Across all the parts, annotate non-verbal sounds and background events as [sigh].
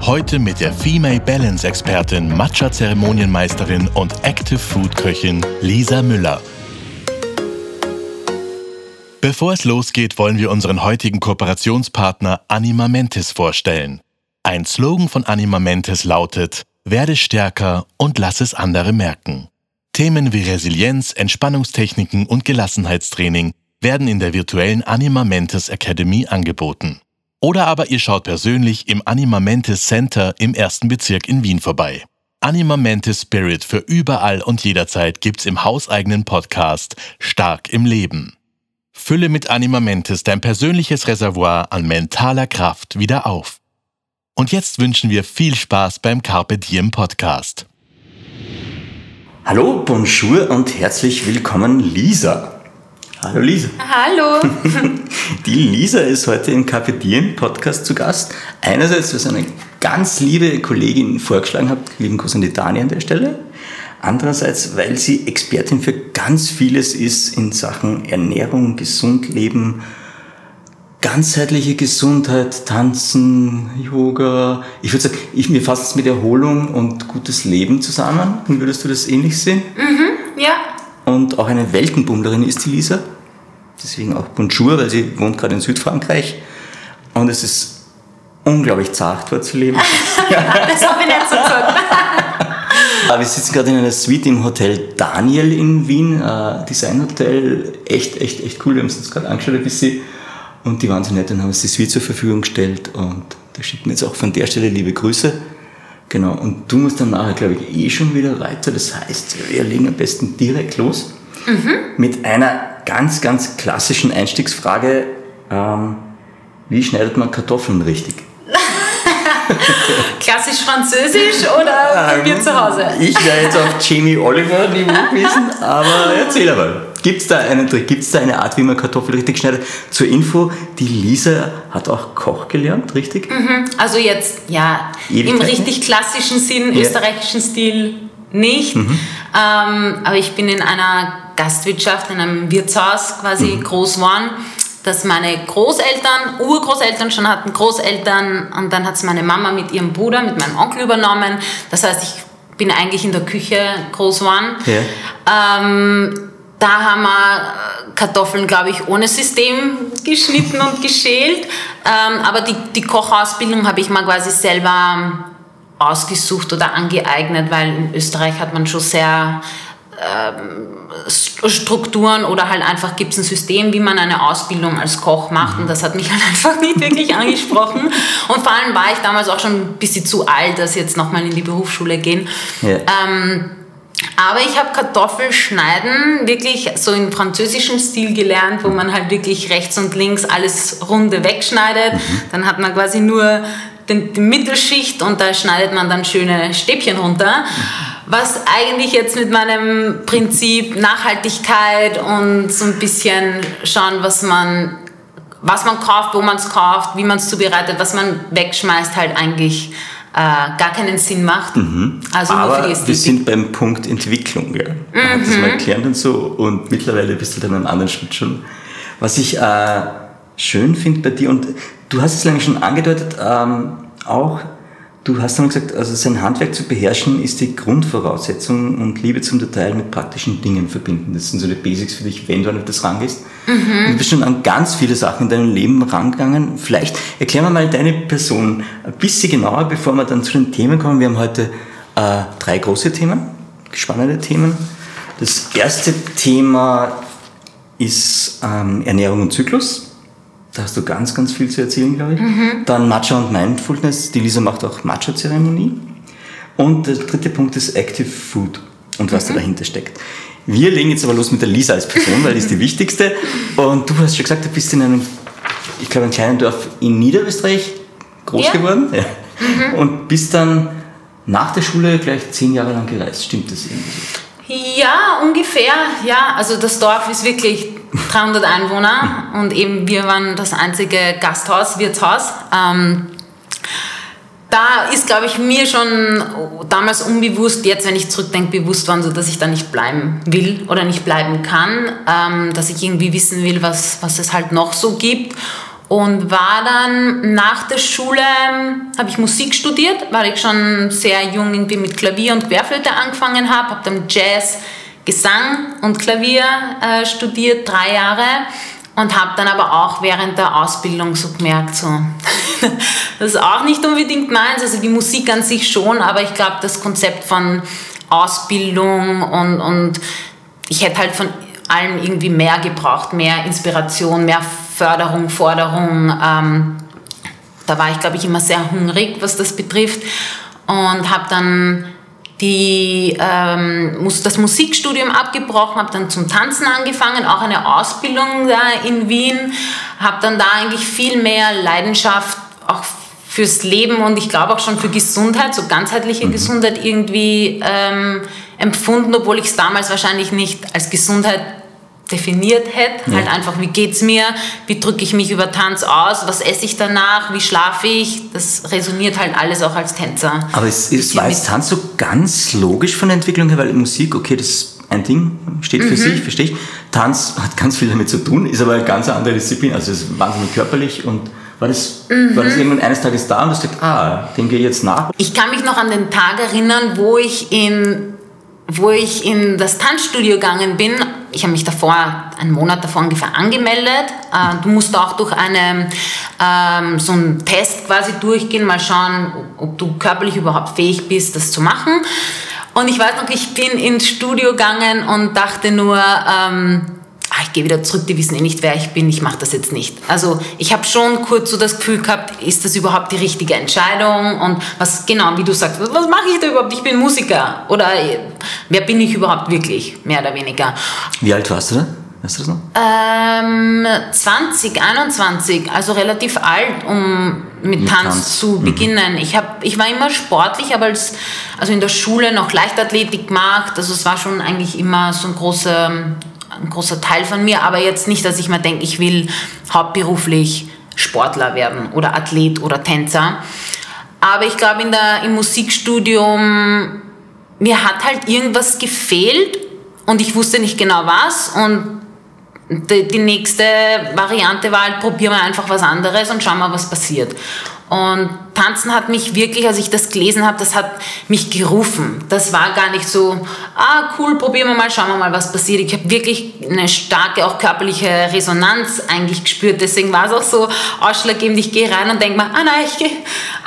Heute mit der Female Balance Expertin, Matcha-Zeremonienmeisterin und Active Food Köchin Lisa Müller. Bevor es losgeht, wollen wir unseren heutigen Kooperationspartner Anima Mentis vorstellen. Ein Slogan von Anima Mentis lautet: Werde stärker und lass es andere merken. Themen wie Resilienz, Entspannungstechniken und Gelassenheitstraining werden in der virtuellen Anima Mentis Academy angeboten. Oder aber ihr schaut persönlich im Anima Mentis Center im ersten Bezirk in Wien vorbei. Anima Mentis Spirit für überall und jederzeit gibt's im hauseigenen Podcast Stark im Leben. Fülle mit Anima Mentis dein persönliches Reservoir an mentaler Kraft wieder auf. Und jetzt wünschen wir viel Spaß beim Carpe Diem Podcast. Hallo, bonjour und herzlich willkommen, Lisa. Hallo Lisa. Hallo. [laughs] Die Lisa ist heute im Diem Podcast zu Gast. Einerseits, weil sie eine ganz liebe Kollegin vorgeschlagen hat, lieben Gruß an die Dani an der Stelle. Andererseits, weil sie Expertin für ganz vieles ist in Sachen Ernährung, gesund leben, ganzheitliche Gesundheit, Tanzen, Yoga. Ich würde sagen, ich, mir fasst es mit Erholung und gutes Leben zusammen. Würdest du das ähnlich sehen? Mhm, ja. Und auch eine Weltenbummlerin ist die Lisa. Deswegen auch Bonjour, weil sie wohnt gerade in Südfrankreich. Und es ist unglaublich zart, dort zu leben. [laughs] das habe ich nicht so gesagt. [laughs] Aber wir sitzen gerade in einer Suite im Hotel Daniel in Wien, äh, Designhotel. Echt, echt, echt cool. Wir haben es uns gerade angeschaut ein bisschen. Und die waren so nett und haben uns die Suite zur Verfügung gestellt. Und da schicken wir jetzt auch von der Stelle liebe Grüße. Genau, und du musst dann nachher, glaube ich, eh schon wieder weiter. Das heißt, wir legen am besten direkt los Mhm. mit einer ganz, ganz klassischen Einstiegsfrage. Ähm, wie schneidet man Kartoffeln richtig? [laughs] Klassisch französisch oder bei mir zu Hause? Ich wäre jetzt auf Jamie Oliver Niveau [laughs] gewesen, aber erzähl aber. Gibt es da einen Trick? Gibt es da eine Art, wie man Kartoffeln richtig schneidet? Zur Info, die Lisa hat auch Koch gelernt, richtig? Also jetzt, ja, Ewigkeiten? im richtig klassischen Sinn, Ja. Mhm. österreichischen Stil nicht. Ähm, aber ich bin in einer Gastwirtschaft, in einem Wirtshaus quasi Mhm. groß geworden, dass meine Großeltern, Urgroßeltern schon hatten, Großeltern und dann hat es meine Mama mit ihrem Bruder, mit meinem Onkel übernommen. Das heißt, ich bin eigentlich in der Küche groß geworden. Ja. Ähm, da haben wir äh, Kartoffeln, glaube ich, ohne System geschnitten und geschält. Ähm, aber die, die Kochausbildung habe ich mal quasi selber ausgesucht oder angeeignet, weil in Österreich hat man schon sehr ähm, St- Strukturen oder halt einfach gibt es ein System, wie man eine Ausbildung als Koch macht und das hat mich [laughs] halt einfach nicht wirklich angesprochen und vor allem war ich damals auch schon ein bisschen zu alt, dass jetzt nochmal in die Berufsschule gehen. Ja. Ähm, aber ich habe Kartoffelschneiden wirklich so im französischen Stil gelernt, wo man halt wirklich rechts und links alles runde wegschneidet. Dann hat man quasi nur den, die Mittelschicht und da schneidet man dann schöne Stäbchen runter. Was eigentlich jetzt mit meinem Prinzip Nachhaltigkeit und so ein bisschen schauen, was man, was man kauft, wo man es kauft, wie man es zubereitet, was man wegschmeißt, halt eigentlich äh, gar keinen Sinn macht. Also nur für Aber die wir sind beim Punkt Entwicklung. Ja. Man hat das Mhm. mal gelernt und so und mittlerweile bist du dann einen anderen Schritt schon. Was ich äh, schön finde bei dir und du hast es lange schon angedeutet, ähm, auch du hast dann gesagt, also sein Handwerk zu beherrschen ist die Grundvoraussetzung und Liebe zum Detail mit praktischen Dingen verbinden. Das sind so die Basics für dich, wenn du an das rangehst. Du bist schon an ganz viele Sachen in deinem Leben rangegangen. Vielleicht erklär mir mal deine Person ein bisschen genauer, bevor wir dann zu den Themen kommen. Wir haben heute äh, drei große Themen, spannende Themen. Das erste Thema ist ähm, Ernährung und Zyklus. Da hast du ganz, ganz viel zu erzählen, glaube ich. Dann Matcha und Mindfulness. Die Lisa macht auch Matcha-Zeremonie. Und der dritte Punkt ist Active Food und was da dahinter steckt. Wir legen jetzt aber los mit der Lisa als Person, weil die ist die wichtigste. Und du hast schon gesagt, du bist in einem, ich glaube, einem kleinen Dorf in Niederösterreich groß Ja. geworden. Ja. Mhm. Und bist dann nach der Schule gleich zehn Jahre lang gereist. Stimmt das irgendwie so? Ja, ungefähr. Ja, also das Dorf ist wirklich 300 Einwohner und eben wir waren das einzige Gasthaus, Wirtshaus. Ähm, da ist, glaube ich, mir schon damals unbewusst, jetzt, wenn ich zurückdenke, bewusst worden, so dass ich da nicht bleiben will oder nicht bleiben kann, ähm, dass ich irgendwie wissen will, was, was es halt noch so gibt. Und war dann nach der Schule, habe ich Musik studiert, weil ich schon sehr jung irgendwie mit Klavier und Querflöte angefangen habe, habe dann Jazz, Gesang und Klavier äh, studiert, drei Jahre und habe dann aber auch während der Ausbildung so gemerkt, so, [laughs] das ist auch nicht unbedingt meins, also die Musik an sich schon, aber ich glaube, das Konzept von Ausbildung und, und ich hätte halt von allem irgendwie mehr gebraucht, mehr Inspiration, mehr Förderung, Forderung. Ähm, da war ich, glaube ich, immer sehr hungrig, was das betrifft und habe dann die, ähm, das Musikstudium abgebrochen, habe dann zum Tanzen angefangen, auch eine Ausbildung da in Wien, habe dann da eigentlich viel mehr Leidenschaft auch fürs Leben und ich glaube auch schon für Gesundheit, so ganzheitliche mhm. Gesundheit irgendwie ähm, empfunden, obwohl ich es damals wahrscheinlich nicht als Gesundheit definiert hätte. Ja. Halt einfach, wie geht es mir, wie drücke ich mich über Tanz aus, was esse ich danach, wie schlafe ich. Das resoniert halt alles auch als Tänzer. Aber es, es war jetzt Tanz so ganz logisch von der Entwicklung her, weil Musik, okay, das ist ein Ding, steht für mhm. sich, verstehe ich. Tanz hat ganz viel damit zu tun, ist aber eine ganz andere Disziplin, also es ist wahnsinnig körperlich und war das, mhm. war das irgendwann eines Tages da und du hast gesagt, ah, dem gehe ich jetzt nach? Ich kann mich noch an den Tag erinnern, wo ich in, wo ich in das Tanzstudio gegangen bin ich habe mich davor, einen Monat davor ungefähr angemeldet. Äh, du musst auch durch eine, ähm, so einen Test quasi durchgehen, mal schauen, ob du körperlich überhaupt fähig bist, das zu machen. Und ich weiß noch, ich bin ins Studio gegangen und dachte nur, ähm, ich gehe wieder zurück, die wissen eh nicht, wer ich bin, ich mache das jetzt nicht. Also ich habe schon kurz so das Gefühl gehabt, ist das überhaupt die richtige Entscheidung und was genau, wie du sagst, was, mache ich da überhaupt? Ich bin Musiker oder wer bin ich überhaupt wirklich, mehr oder weniger. Wie alt warst du da? Weißt du das noch? Ähm, 20, 21, also relativ alt, um mit, mit Tanz, Tanz, zu mhm. beginnen. Ich, hab, ich war immer sportlich, aber als, also in der Schule noch Leichtathletik gemacht. Also es war schon eigentlich immer so ein großer ein großer Teil von mir, aber jetzt nicht, dass ich mir denke, ich will hauptberuflich Sportler werden oder Athlet oder Tänzer. Aber ich glaube, im Musikstudium, mir hat halt irgendwas gefehlt und ich wusste nicht genau was. Und die, die nächste Variante war halt, probieren wir einfach was anderes und schauen mal, was passiert. Und Tanzen hat mich wirklich, als ich das gelesen habe, das hat mich gerufen. Das war gar nicht so, ah cool, probieren wir mal, schauen wir mal, was passiert. Ich habe wirklich eine starke, auch körperliche Resonanz eigentlich gespürt. Deswegen war es auch so ausschlaggebend, ich gehe rein und denke mir, ah nein, ich gehe,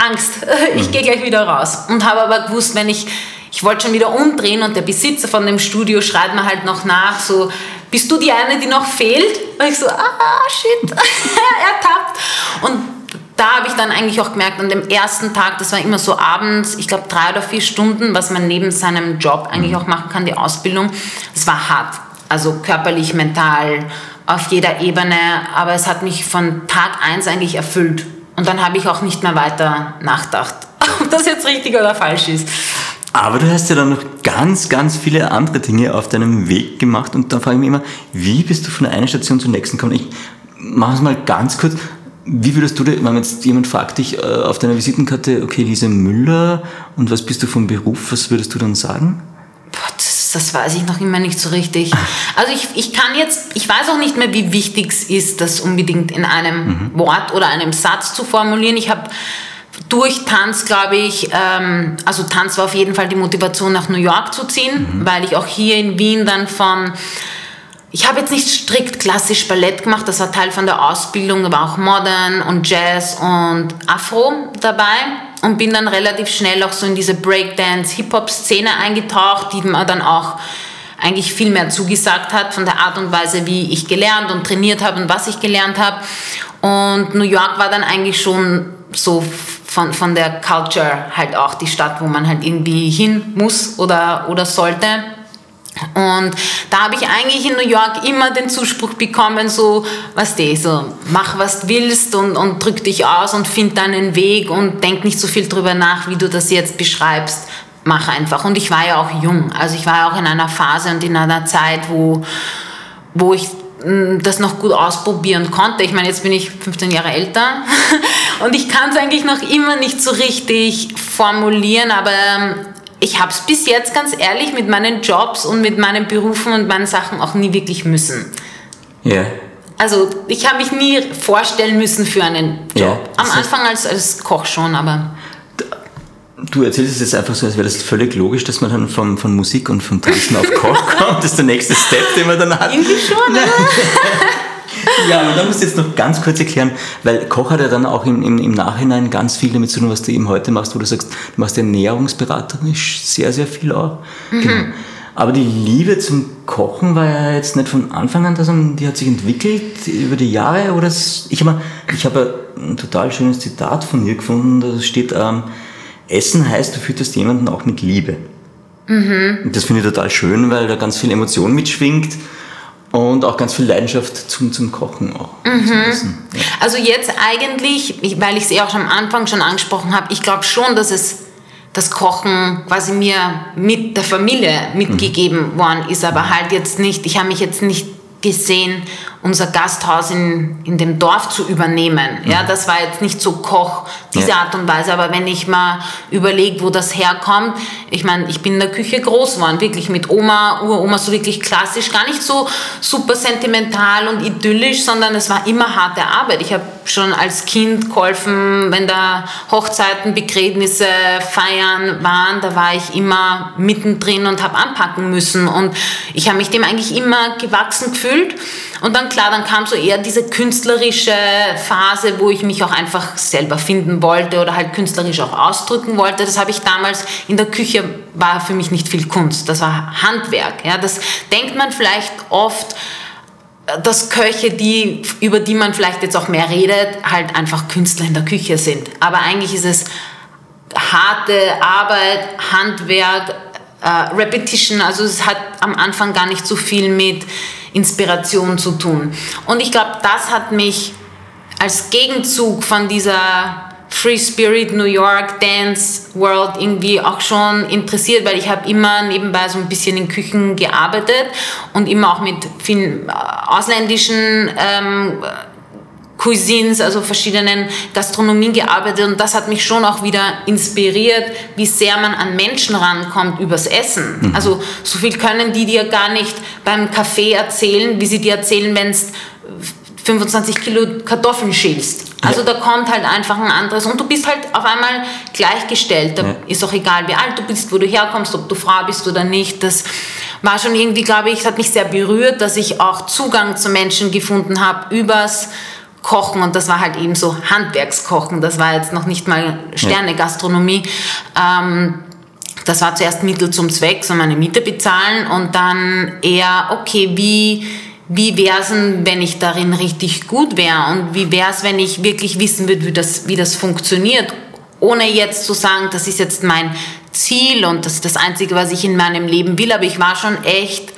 Angst, [laughs] ich gehe gleich wieder raus. Und habe aber gewusst, wenn ich, ich wollte schon wieder umdrehen und der Besitzer von dem Studio schreit mir halt noch nach, so, bist du die eine, die noch fehlt? Und ich so, ah shit, [laughs] ertappt. Und da habe ich dann eigentlich auch gemerkt, an dem ersten Tag, das war immer so abends, ich glaube drei oder vier Stunden, was man neben seinem Job eigentlich mhm. auch machen kann, die Ausbildung. Es war hart, also körperlich, mental, auf jeder Ebene, aber es hat mich von Tag eins eigentlich erfüllt. Und dann habe ich auch nicht mehr weiter nachgedacht, [laughs] ob das jetzt richtig oder falsch ist. Aber du hast ja dann noch ganz, ganz viele andere Dinge auf deinem Weg gemacht und da frage ich mich immer, wie bist du von der einen Station zur nächsten gekommen? Ich mache es mal ganz kurz. Wie würdest du, wenn jetzt jemand fragt dich äh, auf deiner Visitenkarte, okay, Lise Müller, und was bist du vom Beruf, was würdest du dann sagen? Das, das, weiß ich noch immer nicht so richtig. Also ich, ich kann jetzt, ich weiß auch nicht mehr, wie wichtig es ist, das unbedingt in einem mhm. Wort oder einem Satz zu formulieren. Ich habe durch Tanz, glaube ich, ähm, also Tanz war auf jeden Fall die Motivation, nach New York zu ziehen, mhm. weil ich auch hier in Wien dann von ich habe jetzt nicht strikt klassisch Ballett gemacht, das war Teil von der Ausbildung, da war auch Modern und Jazz und Afro dabei und bin dann relativ schnell auch so in diese Breakdance, Hip-Hop-Szene eingetaucht, die mir dann auch eigentlich viel mehr zugesagt hat von der Art und Weise, wie ich gelernt und trainiert habe und was ich gelernt habe. Und New York war dann eigentlich schon so von, von der Culture halt auch die Stadt, wo man halt irgendwie hin muss oder, oder sollte. Und da habe ich eigentlich in New York immer den Zuspruch bekommen, so, was du, so, mach was du willst und, und drück dich aus und find deinen Weg und denk nicht so viel drüber nach, wie du das jetzt beschreibst. Mach einfach. Und ich war ja auch jung. Also ich war ja auch in einer Phase und in einer Zeit, wo, wo ich das noch gut ausprobieren konnte. Ich meine, jetzt bin ich 15 Jahre älter [laughs] und ich kann es eigentlich noch immer nicht so richtig formulieren, aber ähm, ich habe es bis jetzt ganz ehrlich mit meinen Jobs und mit meinen Berufen und meinen Sachen auch nie wirklich müssen. Ja. Yeah. Also ich habe mich nie vorstellen müssen für einen Job. Ja, Am Anfang als, als Koch schon, aber... Du erzählst es jetzt einfach so, als wäre das völlig logisch, dass man dann von, von Musik und vom Tanzen auf Koch [laughs] kommt. Das ist der nächste Step, den man dann hat. Irgendwie schon, oder? [laughs] Ja, aber da musst du jetzt noch ganz kurz erklären, weil Koch hat ja dann auch im, im, im Nachhinein ganz viel damit zu tun, was du eben heute machst, wo du sagst, du machst ernährungsberaterisch sehr, sehr viel auch. Mhm. Genau. Aber die Liebe zum Kochen war ja jetzt nicht von Anfang an, sondern die hat sich entwickelt über die Jahre. Oder ich habe ich hab ein total schönes Zitat von dir gefunden, da steht, ähm, Essen heißt, du fütterst jemanden auch mit Liebe. Mhm. Und das finde ich total schön, weil da ganz viel Emotion mitschwingt und auch ganz viel Leidenschaft zum, zum Kochen auch. Mhm. Ja. Also jetzt eigentlich, weil ich es eh auch schon am Anfang schon angesprochen habe, ich glaube schon, dass es das Kochen quasi mir mit der Familie mitgegeben mhm. worden ist, aber halt jetzt nicht, ich habe mich jetzt nicht gesehen, unser Gasthaus in, in dem Dorf zu übernehmen. Ja, mhm. das war jetzt nicht so Koch, diese ja. Art und Weise. Aber wenn ich mal überlege, wo das herkommt, ich meine, ich bin in der Küche groß geworden, wirklich mit Oma, Uroma, so wirklich klassisch, gar nicht so super sentimental und idyllisch, sondern es war immer harte Arbeit. Ich habe schon als Kind geholfen, wenn da Hochzeiten, Begräbnisse, Feiern waren, da war ich immer mittendrin und habe anpacken müssen. Und ich habe mich dem eigentlich immer gewachsen gefühlt. Und dann klar, dann kam so eher diese künstlerische Phase, wo ich mich auch einfach selber finden wollte oder halt künstlerisch auch ausdrücken wollte. Das habe ich damals in der Küche, war für mich nicht viel Kunst, das war Handwerk. Ja, das denkt man vielleicht oft, dass Köche, die, über die man vielleicht jetzt auch mehr redet, halt einfach Künstler in der Küche sind. Aber eigentlich ist es harte Arbeit, Handwerk, äh, Repetition, also es hat am Anfang gar nicht so viel mit Inspiration zu tun. Und ich glaube, das hat mich als Gegenzug von dieser Free Spirit New York Dance World irgendwie auch schon interessiert, weil ich habe immer nebenbei so ein bisschen in Küchen gearbeitet und immer auch mit vielen äh, ausländischen ähm, Cuisines, also verschiedenen Gastronomien gearbeitet und das hat mich schon auch wieder inspiriert, wie sehr man an Menschen rankommt übers Essen. Mhm. Also so viel können die dir gar nicht beim Kaffee erzählen, wie sie dir erzählen, wenn es 25 Kilo Kartoffeln schälst. Also ja. da kommt halt einfach ein anderes und du bist halt auf einmal gleichgestellt. Da ja. ist auch egal, wie alt du bist, wo du herkommst, ob du Frau bist oder nicht. Das war schon irgendwie, glaube ich, hat mich sehr berührt, dass ich auch Zugang zu Menschen gefunden habe übers Kochen und das war halt eben so Handwerkskochen, das war jetzt noch nicht mal Sterne-Gastronomie. Ähm, das war zuerst Mittel zum Zweck, so meine Miete bezahlen und dann eher, okay, wie, wie wäre es wenn ich darin richtig gut wäre und wie wäre es, wenn ich wirklich wissen würde, wie das, wie das funktioniert, ohne jetzt zu sagen, das ist jetzt mein Ziel und das ist das Einzige, was ich in meinem Leben will, aber ich war schon echt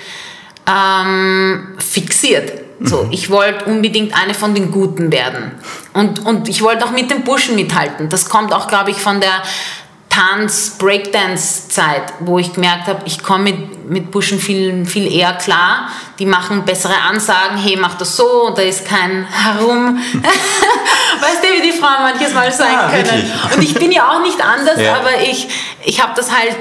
ähm, fixiert so, mhm. ich wollte unbedingt eine von den Guten werden. Und, und ich wollte auch mit den Burschen mithalten. Das kommt auch, glaube ich, von der Tanz-Breakdance-Zeit, wo ich gemerkt habe, ich komme mit, mit Burschen viel, viel eher klar. Die machen bessere Ansagen, hey, mach das so, und da ist kein Herum. [laughs] weißt du, wie die Frauen manches Mal sein ah, können. Wirklich? Und ich bin ja auch nicht anders, ja. aber ich, ich habe das halt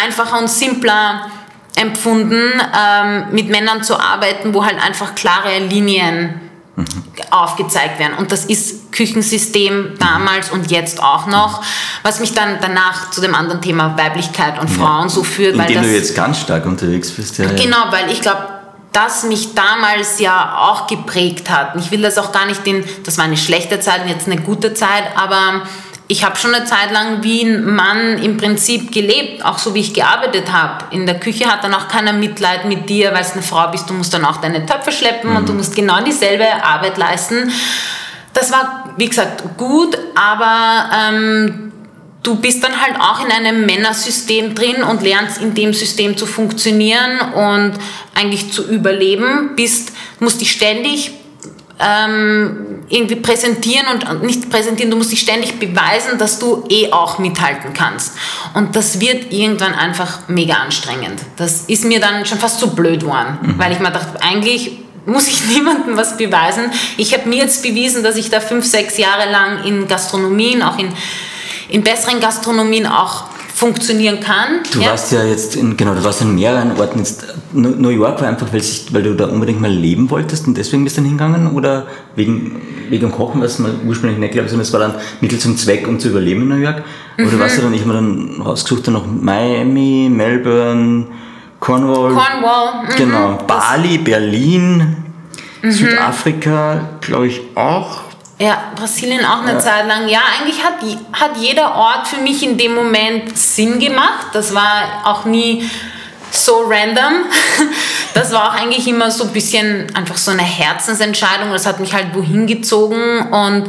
einfacher und simpler empfunden, ähm, mit Männern zu arbeiten, wo halt einfach klare Linien mhm. aufgezeigt werden. Und das ist Küchensystem damals und jetzt auch noch, was mich dann danach zu dem anderen Thema Weiblichkeit und Frauen ja. so führt. In weil dem das, du jetzt ganz stark unterwegs bist. Ja, genau, weil ich glaube, das mich damals ja auch geprägt hat. Ich will das auch gar nicht in, das war eine schlechte Zeit und jetzt eine gute Zeit, aber ich habe schon eine Zeit lang wie ein Mann im Prinzip gelebt, auch so wie ich gearbeitet habe. In der Küche hat dann auch keiner Mitleid mit dir, weil du eine Frau bist, du musst dann auch deine Töpfe schleppen mhm. und du musst genau dieselbe Arbeit leisten. Das war, wie gesagt, gut, aber ähm, du bist dann halt auch in einem Männersystem drin und lernst in dem System zu funktionieren und eigentlich zu überleben, bist, musst dich ständig ähm, irgendwie präsentieren und nicht präsentieren, du musst dich ständig beweisen, dass du eh auch mithalten kannst. Und das wird irgendwann einfach mega anstrengend. Das ist mir dann schon fast zu blöd geworden, mhm. weil ich mir dachte, eigentlich muss ich [laughs] niemandem was beweisen. Ich habe mir jetzt bewiesen, dass ich da fünf, sechs Jahre lang in Gastronomien, auch in, in besseren Gastronomien auch funktionieren kann. Du ja. warst ja jetzt in, genau, du warst in mehreren Orten. Jetzt, New York war einfach, weil, sich, weil du da unbedingt mal leben wolltest und deswegen bist du dann hingegangen oder wegen, wegen Kochen, was man ursprünglich nicht glaubt, sondern es war dann Mittel zum Zweck, um zu überleben in New York? Oder mhm. warst du dann, ich habe dann rausgesucht, dann noch Miami, Melbourne, Cornwall. Cornwall. Mhm. Genau. Bali, Berlin, mhm. Südafrika, glaube ich auch. Ja, Brasilien auch eine ja. Zeit lang. Ja, eigentlich hat, hat jeder Ort für mich in dem Moment Sinn gemacht. Das war auch nie so random. [laughs] Das war auch eigentlich immer so ein bisschen einfach so eine Herzensentscheidung. Das hat mich halt wohin gezogen und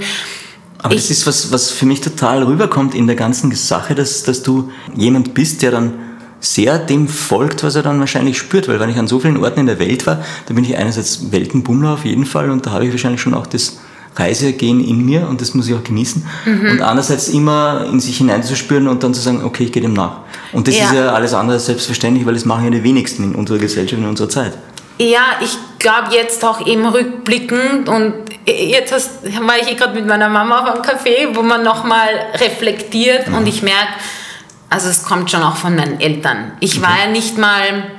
aber das ist was, was für mich total rüberkommt in der ganzen Sache, dass, dass du jemand bist, der dann sehr dem folgt, was er dann wahrscheinlich spürt. Weil wenn ich an so vielen Orten in der Welt war, da bin ich einerseits Weltenbummler auf jeden Fall und da habe ich wahrscheinlich schon auch das Reise gehen in mir und das muss ich auch genießen. Mhm. Und andererseits immer in sich hineinzuspüren und dann zu sagen, okay, ich gehe dem nach. Und das ja. ist ja alles andere selbstverständlich, weil das machen ja die wenigsten in unserer Gesellschaft, in unserer Zeit. Ja, ich glaube jetzt auch eben rückblickend und jetzt hast, war ich eh gerade mit meiner Mama auf einem Café, wo man nochmal reflektiert mhm. und ich merke, also es kommt schon auch von meinen Eltern. Ich okay. war ja nicht mal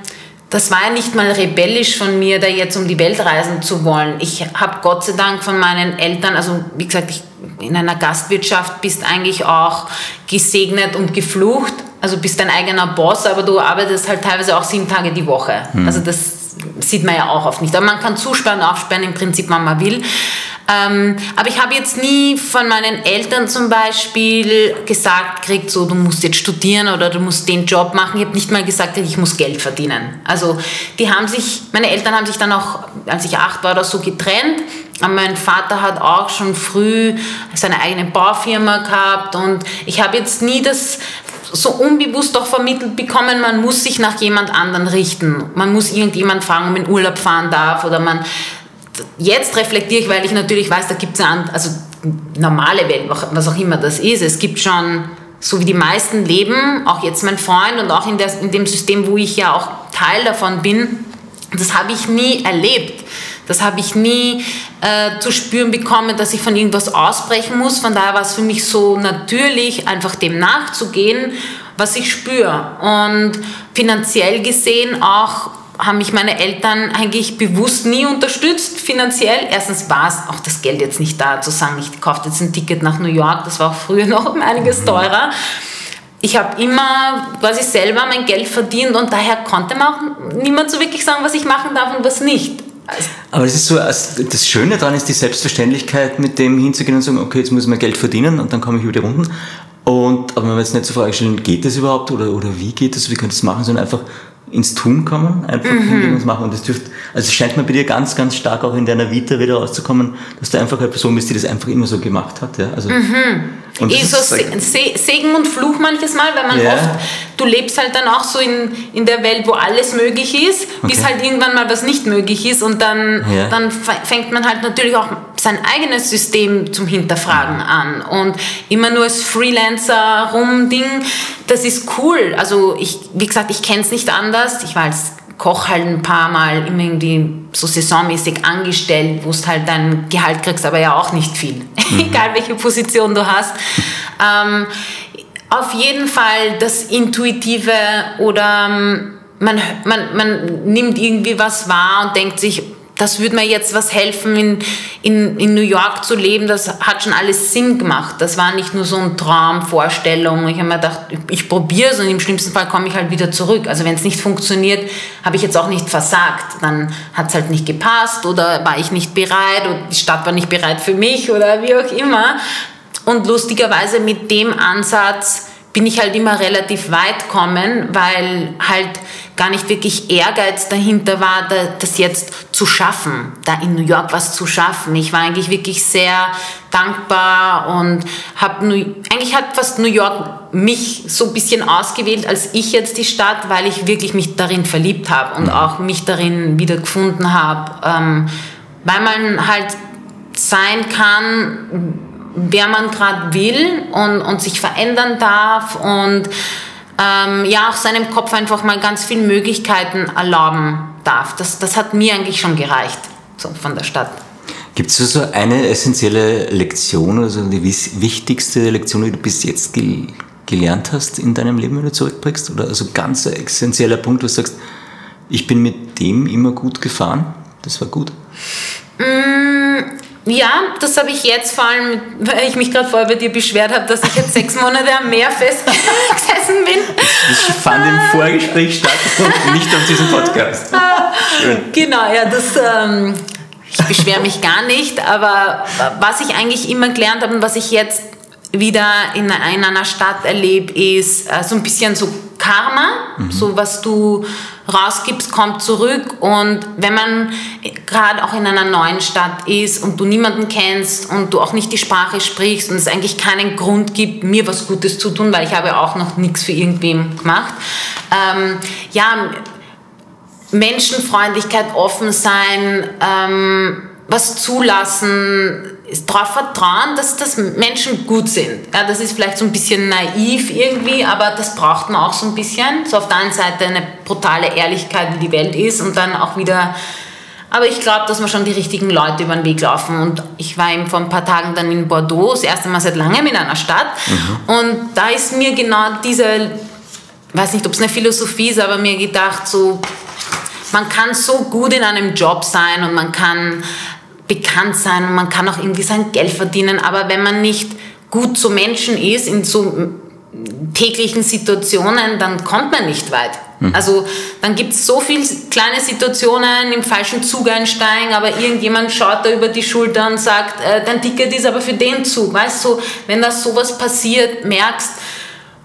das war ja nicht mal rebellisch von mir, da jetzt um die Welt reisen zu wollen. Ich habe Gott sei Dank von meinen Eltern, also wie gesagt, ich, in einer Gastwirtschaft bist eigentlich auch gesegnet und geflucht. Also bist dein eigener Boss, aber du arbeitest halt teilweise auch sieben Tage die Woche. Mhm. Also das sieht man ja auch oft nicht. Aber man kann zusperren, aufsperren im Prinzip, wann man will. Ähm, aber ich habe jetzt nie von meinen Eltern zum Beispiel gesagt kriegt, so du musst jetzt studieren oder du musst den Job machen. Ich habe nicht mal gesagt, ich muss Geld verdienen. Also die haben sich, meine Eltern haben sich dann auch, als ich acht war oder so, getrennt. Aber mein Vater hat auch schon früh seine eigene Baufirma gehabt und ich habe jetzt nie das so unbewusst doch vermittelt bekommen, man muss sich nach jemand anderen richten. Man muss irgendjemand fragen, ob man in Urlaub fahren darf oder man jetzt reflektiere ich, weil ich natürlich weiß, da gibt es eine also normale Welt, was auch immer das ist. Es gibt schon, so wie die meisten leben, auch jetzt mein Freund und auch in, der, in dem System, wo ich ja auch Teil davon bin, das habe ich nie erlebt. Das habe ich nie äh, zu spüren bekommen, dass ich von irgendwas ausbrechen muss. Von daher war es für mich so natürlich, einfach dem nachzugehen, was ich spüre. Und finanziell gesehen auch haben mich meine Eltern eigentlich bewusst nie unterstützt finanziell. Erstens war es auch das Geld jetzt nicht da, zu sagen, ich kaufe jetzt ein Ticket nach New York, das war auch früher [laughs] noch um einiges mhm. teurer. Ich habe immer quasi selber mein Geld verdient und daher konnte mir auch niemand so wirklich sagen, was ich machen darf und was nicht. Aber es ist so, das Schöne daran ist die Selbstverständlichkeit, mit dem hinzugehen und zu sagen, okay, jetzt muss ich mein Geld verdienen und dann komme ich über die Runden. Und, aber wenn wir jetzt nicht zur Frage stellen, geht das überhaupt oder, oder wie geht das, wie könnte ich das machen, sondern einfach ins Tun kommen, einfach mhm. hingehen und machen. Und das dürft, also es scheint mir bei dir ganz, ganz stark auch in deiner Vita wieder rauszukommen, dass du einfach eine Person bist, die das einfach immer so gemacht hat. Ja? Also, mhm. Und eh so Se Segen und Fluch manches Mal, weil man ja. oft, du lebst halt dann auch so in, in der Welt, wo alles möglich ist, okay. bis halt irgendwann mal was nicht möglich ist und dann, ja. dann fängt man halt natürlich auch sein eigenes System zum Hinterfragen an und immer nur als Freelancer rumding, das ist cool. Also ich, wie gesagt, ich kenne es nicht anders. Ich war als Koch halt ein paar Mal immer irgendwie so saisonmäßig angestellt, wo du halt dein Gehalt kriegst, aber ja auch nicht viel, [laughs] mhm. egal welche Position du hast. [laughs] Ähm, auf jeden Fall das Intuitive oder ähm, man, man, man nimmt irgendwie was wahr und denkt sich, das würde mir jetzt was helfen, in, in, in New York zu leben. Das hat schon alles Sinn gemacht. Das war nicht nur so ein Traum, Vorstellung. Ich habe mir gedacht, ich, probiere es und im schlimmsten Fall komme ich halt wieder zurück. Also wenn es nicht funktioniert, habe ich jetzt auch nicht versagt. Dann hat es halt nicht gepasst oder war ich nicht bereit oder die Stadt war nicht bereit für mich oder wie auch immer. Und lustigerweise mit dem Ansatz bin ich halt immer relativ weit gekommen, weil halt gar nicht wirklich Ehrgeiz dahinter war, das jetzt zu schaffen, da in New York was zu schaffen. Ich war eigentlich wirklich sehr dankbar und habe eigentlich hat fast New York mich so ein bisschen ausgewählt als ich jetzt die Stadt, weil ich wirklich mich darin verliebt habe und auch mich darin wieder gefunden habe, ähm, weil man halt sein kann, wer man gerade will und, und sich verändern darf und ähm, ja auch seinem Kopf einfach mal ganz viele Möglichkeiten erlauben darf. Das, das hat mir eigentlich schon gereicht so von der Stadt. Gibt es so eine essentielle Lektion, also die wichtigste Lektion, die du bis jetzt gel gelernt hast in deinem Leben, wenn du zurückblickst? Oder also ganz ein essentieller Punkt, wo du sagst, ich bin mit dem immer gut gefahren, das war gut? Mm, ja, das habe ich jetzt vor allem, weil ich mich gerade vorher bei dir beschwert habe, dass ich jetzt sechs Monate am Meer festgesessen [laughs] bin. Das fand im Vorgespräch statt und nicht auf diesem Podcast. Schön. Genau, ja, das... Ähm, ich beschwere mich gar nicht, aber was ich eigentlich immer gelernt habe und was ich jetzt wieder in, in einer Stadt erlebe, ist äh, so ein bisschen so Karma, mhm. so was du rausgibst, kommt zurück. Und wenn man gerade auch in einer neuen Stadt ist und du niemanden kennst und du auch nicht die Sprache sprichst und es eigentlich keinen Grund gibt, mir was Gutes zu tun, weil ich habe auch noch nichts für irgendwem gemacht, ähm, ja, Menschenfreundlichkeit, offen sein, ähm, was zulassen, darauf vertrauen, dass das Menschen gut sind. Ja, das ist vielleicht so ein bisschen naiv irgendwie, aber das braucht man auch so ein bisschen. So auf der einen Seite eine brutale Ehrlichkeit, wie die Welt ist und dann auch wieder aber ich glaube, dass wir schon die richtigen Leute über den Weg laufen. Und ich war eben vor ein paar Tagen dann in Bordeaux, das erste Mal seit langem in einer Stadt. Mhm. Und da ist mir genau diese, weiß nicht, ob es eine Philosophie ist, aber mir gedacht, so, man kann so gut in einem Job sein und man kann bekannt sein und man kann auch irgendwie sein Geld verdienen, aber wenn man nicht gut zu Menschen ist in so täglichen Situationen, dann kommt man nicht weit. Mhm. Also dann gibt es so viele kleine Situationen, im falschen Zug einsteigen, aber irgendjemand schaut da über die Schulter und sagt, äh, dein Ticket ist aber für den Zug. Weißt du, wenn da sowas passiert, merkst,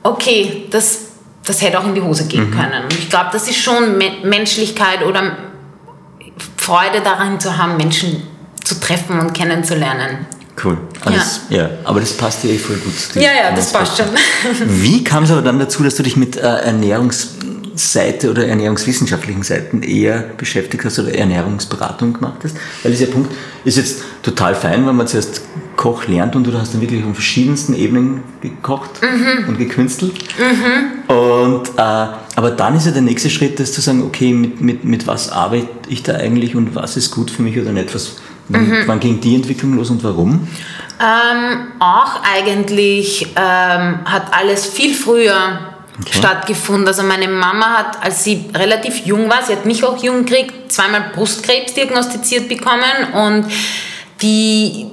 okay, das, das hätte auch in die Hose gehen mhm. können. Und ich glaube, das ist schon Menschlichkeit oder Freude daran zu haben, Menschen zu treffen und kennenzulernen. Cool. Alles, ja. ja. Aber das passt dir eh voll gut. Ja, ja, das passt schon. [laughs] Wie kam es aber dann dazu, dass du dich mit äh, Ernährungsseite oder ernährungswissenschaftlichen Seiten eher beschäftigt hast oder Ernährungsberatung gemacht hast? Weil dieser Punkt ist jetzt total fein, wenn man zuerst Koch lernt und du hast dann wirklich auf verschiedensten Ebenen gekocht mhm. und gekünstelt. Mhm. Und, äh, aber dann ist ja der nächste Schritt, das zu sagen, okay, mit, mit, mit was arbeite ich da eigentlich und was ist gut für mich oder nicht? Was, Wann, mhm. wann ging die Entwicklung los und warum? Ähm, auch eigentlich ähm, hat alles viel früher okay. stattgefunden. Also meine Mama hat, als sie relativ jung war, sie hat mich auch jung gekriegt, zweimal Brustkrebs diagnostiziert bekommen und die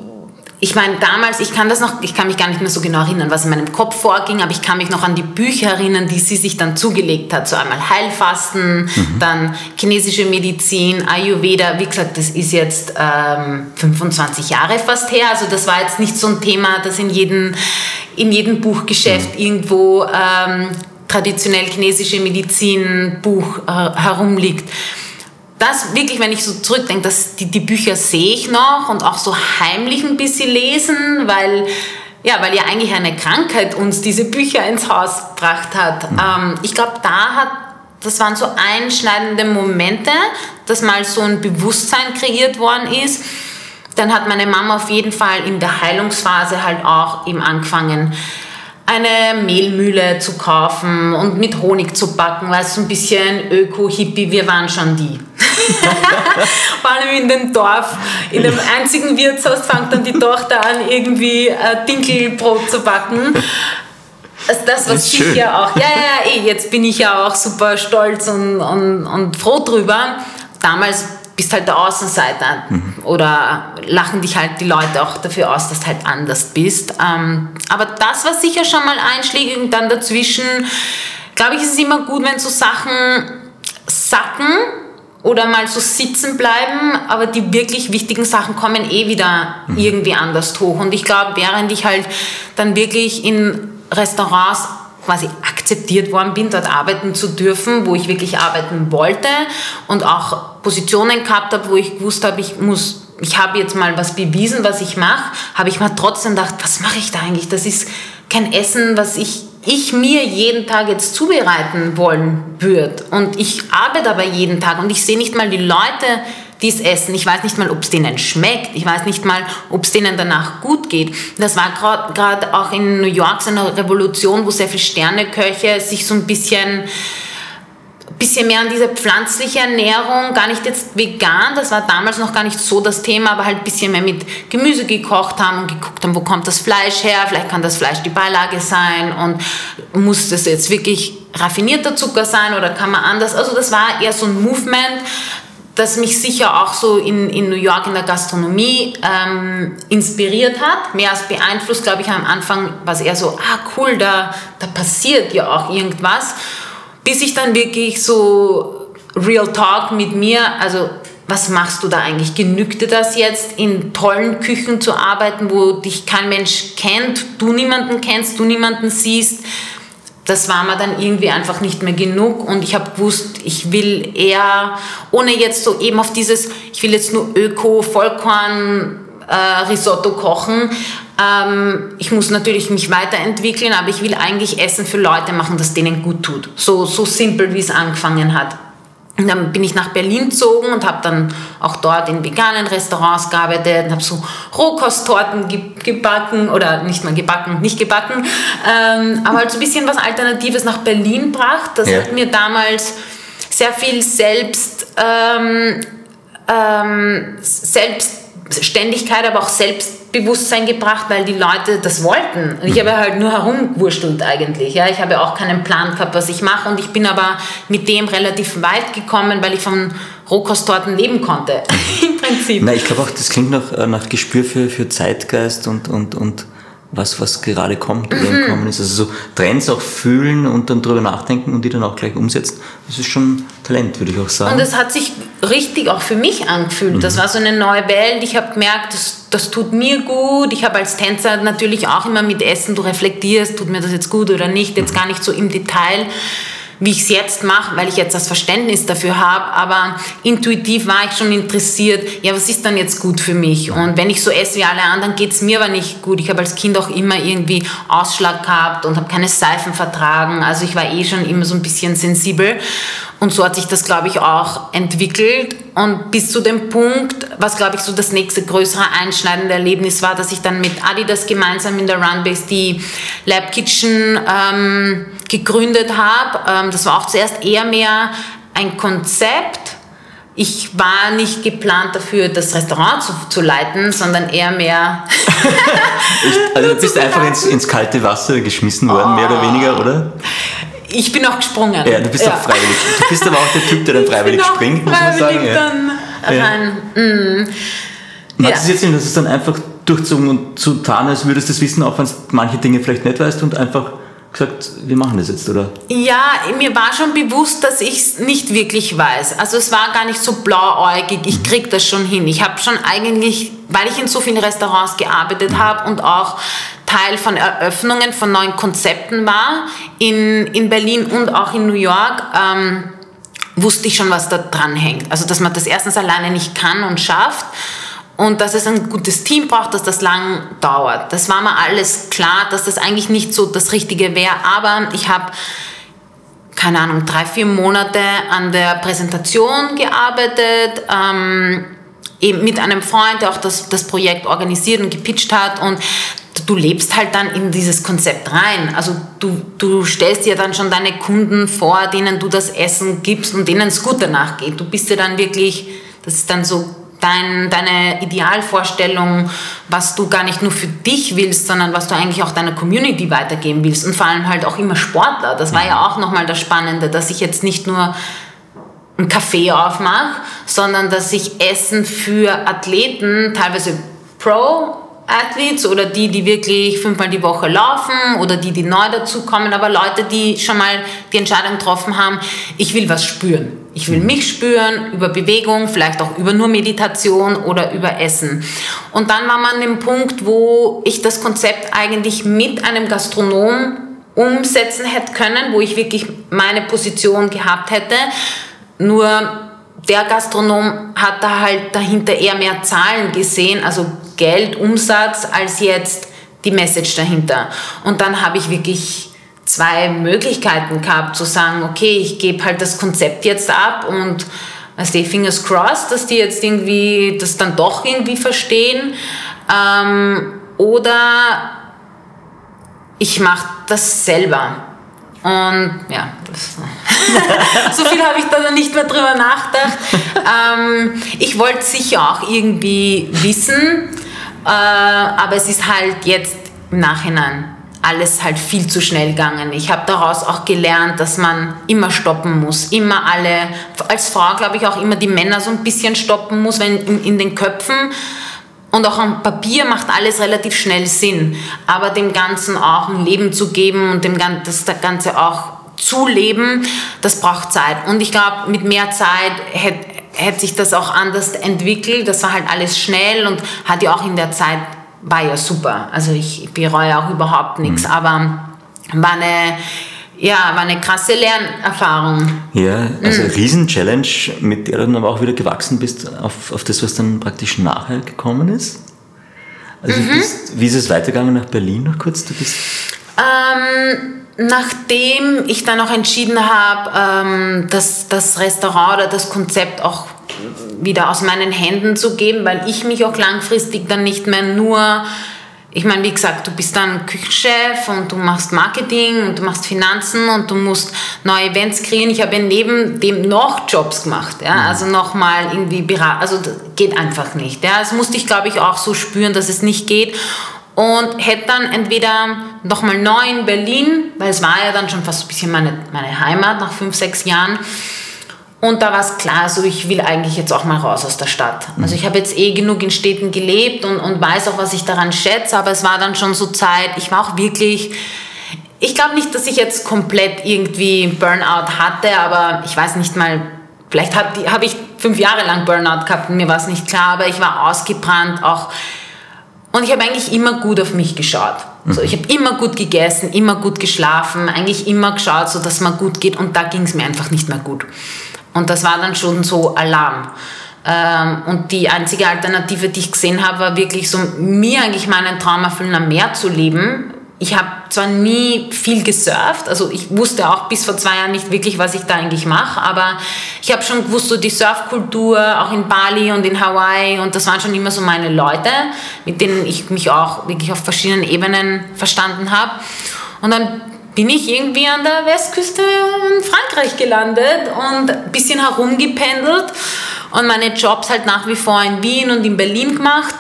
ich meine, damals, ich kann das noch, ich kann mich gar nicht mehr so genau erinnern, was in meinem Kopf vorging, aber ich kann mich noch an die Bücher erinnern, die sie sich dann zugelegt hat. So einmal Heilfasten, mhm. dann chinesische Medizin, Ayurveda. Wie gesagt, das ist jetzt ähm, 25 Jahre fast her. Also das war jetzt nicht so ein Thema, das in jedem, in jedem Buchgeschäft mhm. irgendwo ähm, traditionell chinesische Medizin Buch äh, herumliegt das wirklich, wenn ich so zurückdenke, dass die, die Bücher sehe ich noch und auch so heimlich ein bisschen lesen, weil ja, weil ja eigentlich eine Krankheit uns diese Bücher ins Haus gebracht hat. Mhm. Ähm, ich glaube, da hat, das waren so einschneidende Momente, dass mal so ein Bewusstsein kreiert worden ist. Dann hat meine Mama auf jeden Fall in der Heilungsphase halt auch eben angefangen, eine Mehlmühle zu kaufen und mit Honig zu backen, weil es so ein bisschen Öko-Hippie, wir waren schon die. [laughs] Vor allem in dem Dorf, in dem einzigen Wirtshaus fängt dann die Tochter an, irgendwie äh, Dinkelbrot zu backen. Also das war sicher schön. auch. Ja, ja, ja, eh, jetzt bin ich ja auch super stolz und, und, und froh drüber. Damals bist halt der Außenseiter mhm. oder lachen dich halt die Leute auch dafür aus, dass du halt anders bist. Ähm, aber das war sicher schon mal einschlägig und dann dazwischen, glaube ich, ist es immer gut, wenn so Sachen sacken oder mal so sitzen bleiben, aber die wirklich wichtigen Sachen kommen eh wieder mhm. irgendwie anders hoch. Und ich glaube, während ich halt dann wirklich in Restaurants quasi akzeptiert worden bin, dort arbeiten zu dürfen, wo ich wirklich arbeiten wollte und auch Positionen gehabt habe, wo ich gewusst habe, ich muss, ich habe jetzt mal was bewiesen, was ich mache, habe ich mir trotzdem gedacht, was mache ich da eigentlich? Das ist kein Essen, was ich ich mir jeden Tag jetzt zubereiten wollen würde und ich arbeite aber jeden Tag und ich sehe nicht mal die Leute, die es essen. Ich weiß nicht mal, ob es denen schmeckt. Ich weiß nicht mal, ob es denen danach gut geht. Das war gerade auch in New York so eine Revolution, wo sehr viele Sterneköche sich so ein bisschen bisschen mehr an diese pflanzliche Ernährung, gar nicht jetzt vegan, das war damals noch gar nicht so das Thema, aber halt ein bisschen mehr mit Gemüse gekocht haben und geguckt haben, wo kommt das Fleisch her, vielleicht kann das Fleisch die Beilage sein und muss das jetzt wirklich raffinierter Zucker sein oder kann man anders, also das war eher so ein Movement, das mich sicher auch so in, in New York in der Gastronomie ähm, inspiriert hat, mehr als beeinflusst, glaube ich, am Anfang war es eher so, ah cool, da, da passiert ja auch irgendwas bis ich dann wirklich so Real Talk mit mir, also was machst du da eigentlich? Genügt dir das jetzt, in tollen Küchen zu arbeiten, wo dich kein Mensch kennt, du niemanden kennst, du niemanden siehst? Das war mir dann irgendwie einfach nicht mehr genug und ich habe gewusst, ich will eher, ohne jetzt so eben auf dieses, ich will jetzt nur Öko, Vollkorn, äh, Risotto kochen, ähm, ich muss natürlich mich weiterentwickeln, aber ich will eigentlich Essen für Leute machen, das denen gut tut. So, so simpel, wie es angefangen hat. Und dann bin ich nach Berlin gezogen und habe dann auch dort in veganen Restaurants gearbeitet und habe so Rohkosttorten gebacken oder nicht mal gebacken, nicht gebacken, ähm, aber halt so ein bisschen was Alternatives nach Berlin gebracht. Das ja. hat mir damals sehr viel selbst, ähm, ähm, Selbstständigkeit, aber auch selbst Bewusstsein gebracht, weil die Leute das wollten. Und ich habe halt nur herumgewurschtelt eigentlich. Ja. Ich habe auch keinen Plan gehabt, was ich mache. Und ich bin aber mit dem relativ weit gekommen, weil ich von Rohkosttorten leben konnte. [laughs] Im Prinzip. Na, ich glaube auch, das klingt nach, äh, nach Gespür für, für Zeitgeist und, und, und was, was gerade kommt oder mhm. kommen ist. Also so Trends auch fühlen und dann darüber nachdenken und die dann auch gleich umsetzen, das ist schon Talent, würde ich auch sagen. Und das hat sich richtig auch für mich angefühlt. Mhm. Das war so eine neue Welt. Ich habe gemerkt, das, das tut mir gut. Ich habe als Tänzer natürlich auch immer mit Essen, du reflektierst, tut mir das jetzt gut oder nicht, jetzt mhm. gar nicht so im Detail wie ich es jetzt mache, weil ich jetzt das Verständnis dafür habe, aber intuitiv war ich schon interessiert, ja, was ist dann jetzt gut für mich? Und wenn ich so esse wie alle anderen, geht es mir aber nicht gut. Ich habe als Kind auch immer irgendwie Ausschlag gehabt und habe keine Seifen vertragen, also ich war eh schon immer so ein bisschen sensibel. Und so hat sich das, glaube ich, auch entwickelt. Und bis zu dem Punkt, was, glaube ich, so das nächste größere einschneidende Erlebnis war, dass ich dann mit Adidas gemeinsam in der Runbase die Lab Kitchen ähm, gegründet habe. Ähm, das war auch zuerst eher mehr ein Konzept. Ich war nicht geplant dafür, das Restaurant zu, zu leiten, sondern eher mehr. [laughs] ich, also du [laughs] bist einfach ins, ins, kalte Wasser geschmissen worden, oh. mehr oder weniger, oder? Ich bin auch gesprungen. Ja, du bist ja. auch freiwillig. Du bist aber auch der Typ, der dann [laughs] freiwillig springt, muss man sagen. Dann ja. rein. Mhm. Man ja. hat es jetzt nicht, dass es dann einfach durchzogen und zu tarnen, als würdest du das wissen, auch wenn du manche Dinge vielleicht nicht weißt und einfach gesagt, wir machen das jetzt, oder? Ja, mir war schon bewusst, dass ich es nicht wirklich weiß. Also es war gar nicht so blauäugig, ich mhm. krieg das schon hin. Ich habe schon eigentlich, weil ich in so vielen Restaurants gearbeitet mhm. habe und auch Teil von Eröffnungen von neuen Konzepten war, in, in Berlin und auch in New York, ähm, wusste ich schon, was da dran hängt. Also dass man das erstens alleine nicht kann und schafft und dass es ein gutes Team braucht, dass das lang dauert. Das war mir alles klar, dass das eigentlich nicht so das Richtige wäre, aber ich habe keine Ahnung, drei, vier Monate an der Präsentation gearbeitet, ähm, eben mit einem Freund, der auch das, das Projekt organisiert und gepitcht hat und du lebst halt dann in dieses Konzept rein. Also du, du stellst dir dann schon deine Kunden vor, denen du das Essen gibst und denen es gut danach geht. Du bist ja dann wirklich, das ist dann so dein, deine Idealvorstellung, was du gar nicht nur für dich willst, sondern was du eigentlich auch deiner Community weitergeben willst. Und vor allem halt auch immer Sportler. Das war ja auch nochmal das Spannende, dass ich jetzt nicht nur ein Café aufmache, sondern dass ich Essen für Athleten, teilweise Pro Athletes oder die, die wirklich fünfmal die Woche laufen oder die, die neu dazukommen, aber Leute, die schon mal die Entscheidung getroffen haben, ich will was spüren. Ich will mich spüren über Bewegung, vielleicht auch über nur Meditation oder über Essen. Und dann war man an dem Punkt, wo ich das Konzept eigentlich mit einem Gastronom umsetzen hätte können, wo ich wirklich meine Position gehabt hätte. Nur der Gastronom hat da halt dahinter eher mehr Zahlen gesehen, also Geld, Umsatz, als jetzt die Message dahinter. Und dann habe ich wirklich zwei Möglichkeiten gehabt, zu sagen, okay, ich gebe halt das Konzept jetzt ab und also die Fingers crossed, dass die jetzt irgendwie das dann doch irgendwie verstehen. Ähm, oder ich mache das selber. Und ja, [laughs] so viel habe ich da nicht mehr drüber nachgedacht. Ähm, ich wollte sicher auch irgendwie wissen, äh, aber es ist halt jetzt im Nachhinein alles halt viel zu schnell gegangen. Ich habe daraus auch gelernt, dass man immer stoppen muss, immer alle, als Frau glaube ich auch immer die Männer so ein bisschen stoppen muss, wenn in, in den Köpfen und auch am Papier macht alles relativ schnell Sinn, aber dem Ganzen auch ein Leben zu geben und dem das Ganze auch zu leben, das braucht Zeit. Und ich glaube, mit mehr Zeit hätte hätte sich das auch anders entwickelt. Das war halt alles schnell und hat ja auch in der Zeit war ja super. Also ich bereue auch überhaupt nichts, mhm. aber war eine, ja, war eine krasse Lernerfahrung. Ja, also mhm. Riesen-Challenge, mit der du dann aber auch wieder gewachsen bist auf, auf das, was dann praktisch nachher gekommen ist. Also mhm. bist, wie ist es weitergegangen nach Berlin noch kurz? Du bist ähm, nachdem ich dann auch entschieden habe, ähm, dass das Restaurant oder das Konzept auch wieder aus meinen Händen zu geben, weil ich mich auch langfristig dann nicht mehr nur, ich meine, wie gesagt, du bist dann Küchenchef und du machst Marketing und du machst Finanzen und du musst neue Events kreieren. Ich habe neben dem noch Jobs gemacht, ja, mhm. also nochmal irgendwie beraten, also das geht einfach nicht. Ja, das musste ich, glaube ich, auch so spüren, dass es nicht geht und hätte dann entweder nochmal neu in Berlin, weil es war ja dann schon fast ein bisschen meine, meine Heimat nach fünf, sechs Jahren, und da war es klar, so ich will eigentlich jetzt auch mal raus aus der Stadt. Also ich habe jetzt eh genug in Städten gelebt und, und weiß auch, was ich daran schätze, aber es war dann schon so Zeit, ich war auch wirklich, ich glaube nicht, dass ich jetzt komplett irgendwie Burnout hatte, aber ich weiß nicht mal, vielleicht habe ich fünf Jahre lang Burnout gehabt und mir war es nicht klar, aber ich war ausgebrannt auch. Und ich habe eigentlich immer gut auf mich geschaut. Also ich habe immer gut gegessen, immer gut geschlafen, eigentlich immer geschaut, so dass mir gut geht und da ging es mir einfach nicht mehr gut. Und das war dann schon so Alarm. Ähm, und die einzige Alternative, die ich gesehen habe, war wirklich so, mir eigentlich meinen Traum erfüllen, am Meer zu leben. Ich habe zwar nie viel gesurft, also ich wusste auch bis vor zwei Jahren nicht wirklich, was ich da eigentlich mache, aber ich habe schon gewusst, so die Surfkultur, auch in Bali und in Hawaii, und das waren schon immer so meine Leute, mit denen ich mich auch wirklich auf verschiedenen Ebenen verstanden habe. Und dann bin ich irgendwie an der Westküste in Frankreich gelandet und ein bisschen herumgependelt und meine Jobs halt nach wie vor in Wien und in Berlin gemacht.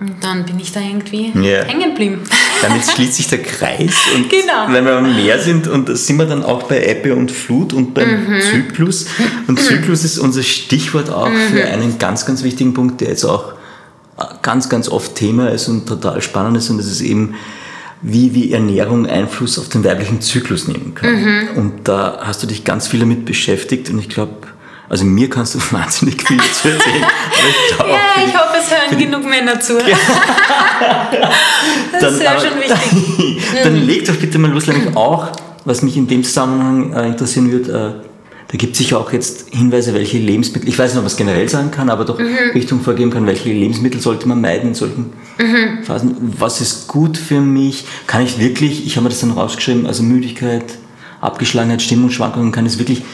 Und dann bin ich da irgendwie yeah. hängen geblieben. Damit schließt sich der Kreis. [laughs] Und genau. wenn wir am Meer sind, und da sind wir dann auch bei Ebbe und Flut und beim mhm. Zyklus. Und [clears throat] Zyklus ist unser Stichwort auch mhm. für einen ganz, ganz wichtigen Punkt, der jetzt auch ganz, ganz oft Thema ist und total spannend ist. Und das ist eben wie, wie Ernährung Einfluss auf den weiblichen Zyklus nehmen kann. Mhm. Und da hast du dich ganz viel damit beschäftigt und ich glaube, also mir kannst du [laughs] wahnsinnig viel [laughs] zu erzählen. ich ja, ich hoffe, es hören genug Männer zu. [laughs] das dann, ist ja aber, schon wichtig. dann mhm. leg doch bitte mal los, nämlich auch, was mich in dem Zusammenhang äh, interessieren würde, äh, da gibt es sicher auch jetzt Hinweise, welche Lebensmittel, ich weiß nicht, ob man es generell sagen kann, aber doch mhm. Richtung vorgeben kann, welche Lebensmittel sollte man meiden in solchen mhm. Phasen. Was ist gut für mich? Kann ich wirklich, ich habe mir das dann rausgeschrieben, also Müdigkeit, Abgeschlagenheit, Stimmungsschwankungen, kann es wirklich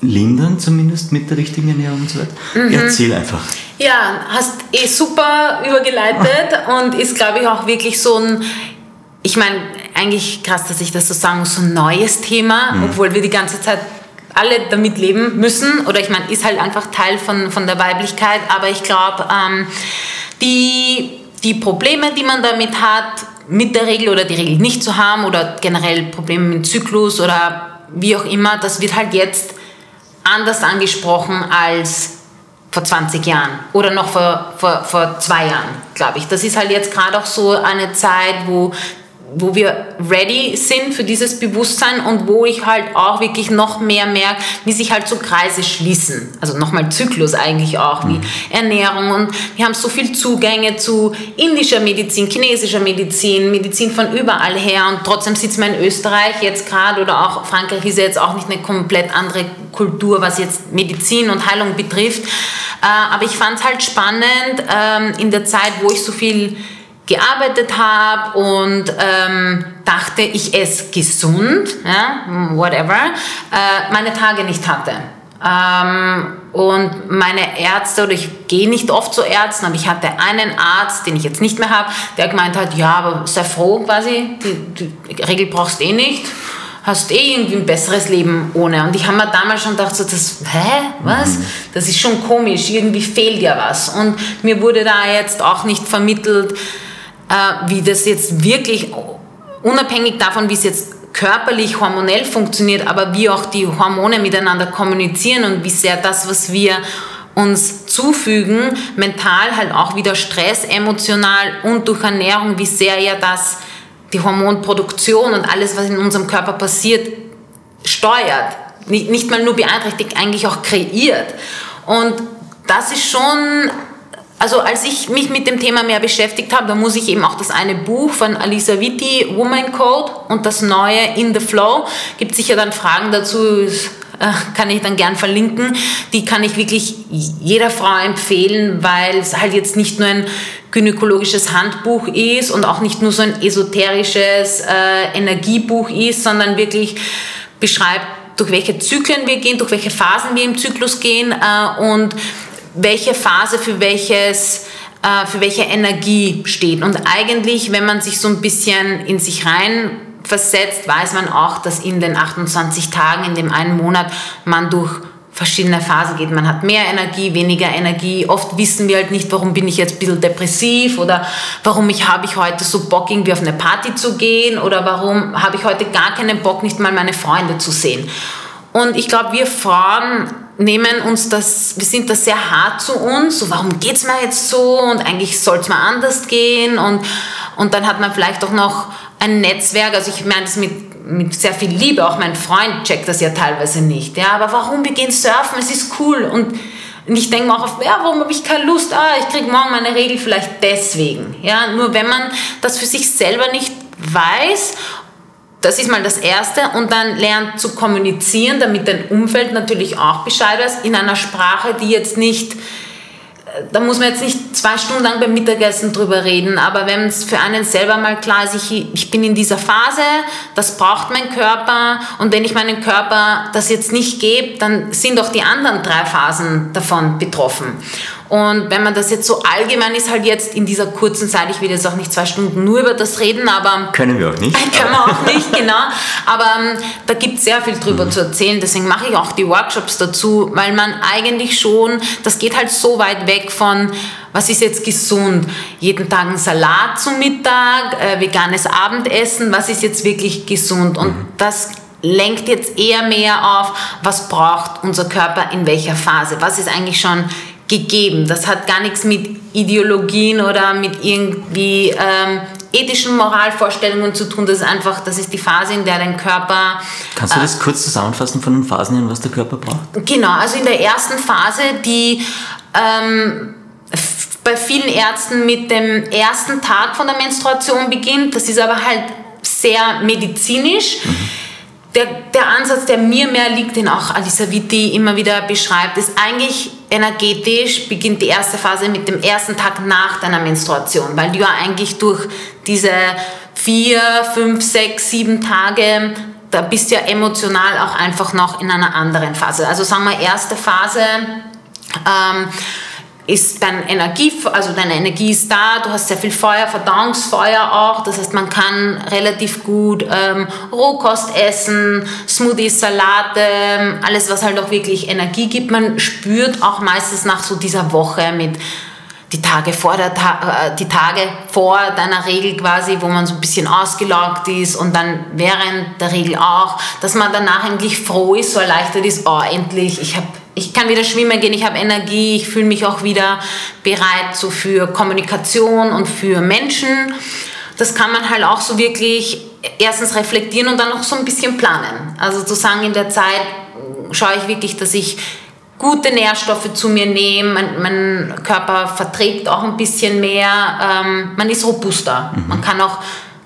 lindern, zumindest mit der richtigen Ernährung und so weiter? Mhm. Erzähl einfach. Ja, hast eh super übergeleitet und ist, glaube ich, auch wirklich so ein ich meine, eigentlich krass, dass ich das so sagen muss, so ein neues Thema, mhm. obwohl wir die ganze Zeit alle damit leben müssen. Oder ich meine, ist halt einfach Teil von, von der Weiblichkeit. Aber ich glaube, ähm, die, die Probleme, die man damit hat, mit der Regel oder die Regel nicht zu haben oder generell Probleme mit Zyklus oder wie auch immer, das wird halt jetzt anders angesprochen als vor 20 Jahren oder noch vor, vor, vor zwei Jahren, glaube ich. Das ist halt jetzt gerade auch so eine Zeit, wo wo wir ready sind für dieses Bewusstsein und wo ich halt auch wirklich noch mehr merke, wie sich halt so Kreise schließen. Also nochmal Zyklus eigentlich auch, wie mhm. Ernährung und wir haben so viel Zugänge zu indischer Medizin, chinesischer Medizin, Medizin von überall her und trotzdem sitzt man in Österreich jetzt gerade oder auch Frankreich ist ja jetzt auch nicht eine komplett andere Kultur, was jetzt Medizin und Heilung betrifft. Äh, aber ich fand es halt spannend ähm, in der Zeit, wo ich so viel gearbeitet habe und ähm, dachte, ich esse gesund, ja, whatever, äh, meine Tage nicht hatte. Ähm, und meine Ärzte, oder ich gehe nicht oft zu Ärzten, aber ich hatte einen Arzt, den ich jetzt nicht mehr habe, der gemeint hat, ja, aber sei froh quasi, die, die Regel brauchst eh nicht, hast eh irgendwie ein besseres Leben ohne. Und ich habe mir damals schon gedacht, so, das, hä, was? Mhm. Das ist schon komisch, irgendwie fehlt ja was. Und mir wurde da jetzt auch nicht vermittelt, äh, wie das jetzt wirklich, unabhängig davon, wie es jetzt körperlich, hormonell funktioniert, aber wie auch die Hormone miteinander kommunizieren und wie sehr das, was wir uns zufügen, mental halt auch wieder Stress, emotional und durch Ernährung, wie sehr ja das die Hormonproduktion und alles, was in unserem Körper passiert, steuert. Nicht, nicht mal nur beeinträchtigt, eigentlich auch kreiert. Und das ist schon also als ich mich mit dem Thema mehr beschäftigt habe, da muss ich eben auch das eine Buch von Alisa Vitti, Woman Code und das neue In the Flow, gibt sicher dann Fragen dazu, äh, kann ich dann gern verlinken. Die kann ich wirklich jeder Frau empfehlen, weil es halt jetzt nicht nur ein gynäkologisches Handbuch ist und auch nicht nur so ein esoterisches äh, Energiebuch ist, sondern wirklich beschreibt, durch welche Zyklen wir gehen, durch welche Phasen wir im Zyklus gehen äh, und welche Phase für welches äh, für welche Energie steht. Und eigentlich, wenn man sich so ein bisschen in sich rein versetzt, weiß man auch, dass in den 28 Tagen, in dem einen Monat, man durch verschiedene Phasen geht. Man hat mehr Energie, weniger Energie. Oft wissen wir halt nicht, warum bin ich jetzt ein bisschen depressiv oder warum ich, habe ich heute so Bock, irgendwie auf eine Party zu gehen oder warum habe ich heute gar keinen Bock, nicht mal meine Freunde zu sehen. Und ich glaube, wir Frauen nehmen uns das, wir sind da sehr hart zu uns, so warum geht es mir jetzt so? Und eigentlich soll es mal anders gehen. Und, und dann hat man vielleicht auch noch ein Netzwerk, also ich meine das mit, mit sehr viel Liebe, auch mein Freund checkt das ja teilweise nicht, ja, aber warum, wir gehen surfen, es ist cool. Und ich denke auch auf, ja, warum habe ich keine Lust? Ah, ich kriege morgen meine Regel vielleicht deswegen. Ja, nur wenn man das für sich selber nicht weiß das ist mal das Erste. Und dann lernt zu kommunizieren, damit dein Umfeld natürlich auch Bescheid weiß, in einer Sprache, die jetzt nicht, äh, da muss man jetzt nicht zwei Stunden lang beim Mittagessen drüber reden, aber wenn es für einen selber mal klar ist, ich, ich bin in dieser Phase, das braucht mein Körper und wenn ich meinen Körper das jetzt nicht gebe, dann sind auch die anderen drei Phasen davon betroffen. Und wenn man das jetzt so allgemein ist, halt jetzt in dieser kurzen Zeit, ich will jetzt auch nicht zwei Stunden nur über das reden, aber. Können wir auch nicht. [laughs] Können wir auch nicht, genau. Aber ähm, da gibt es sehr viel drüber mhm. zu erzählen. Deswegen mache ich auch die Workshops dazu, weil man eigentlich schon, das geht halt so weit weg von, was ist jetzt gesund? Jeden Tag ein Salat zum Mittag, äh, veganes Abendessen, was ist jetzt wirklich gesund? Und mhm. das lenkt jetzt eher mehr auf, was braucht unser Körper in welcher Phase? Was ist eigentlich schon gegeben. Das hat gar nichts mit Ideologien oder mit irgendwie ähm, ethischen Moralvorstellungen zu tun. Das ist einfach, das ist die Phase, in der dein Körper. Kannst du das äh, kurz zusammenfassen von den Phasen, was der Körper braucht? Genau, also in der ersten Phase, die ähm, bei vielen Ärzten mit dem ersten Tag von der Menstruation beginnt, das ist aber halt sehr medizinisch. Mhm der, der Ansatz, der mir mehr liegt, den auch Alisa Vitti immer wieder beschreibt, ist eigentlich energetisch beginnt die erste Phase mit dem ersten Tag nach deiner Menstruation, weil du ja eigentlich durch diese vier, fünf, sechs, sieben Tage, da bist du ja emotional auch einfach noch in einer anderen Phase. Also sagen wir erste Phase, ähm, ist deine Energie, also deine Energie ist da, du hast sehr viel Feuer, Verdauungsfeuer auch, das heißt, man kann relativ gut ähm, Rohkost essen, Smoothies, Salate, alles, was halt auch wirklich Energie gibt. Man spürt auch meistens nach so dieser Woche mit die Tage vor der Ta äh, die Tage vor deiner Regel quasi, wo man so ein bisschen ausgelaugt ist und dann während der Regel auch, dass man danach eigentlich froh ist, so erleichtert ist, oh endlich, ich habe ich kann wieder schwimmen gehen, ich habe Energie, ich fühle mich auch wieder bereit so für Kommunikation und für Menschen. Das kann man halt auch so wirklich erstens reflektieren und dann noch so ein bisschen planen. Also zu sagen, in der Zeit schaue ich wirklich, dass ich gute Nährstoffe zu mir nehme, mein, mein Körper verträgt auch ein bisschen mehr, ähm, man ist robuster. Mhm. Man kann auch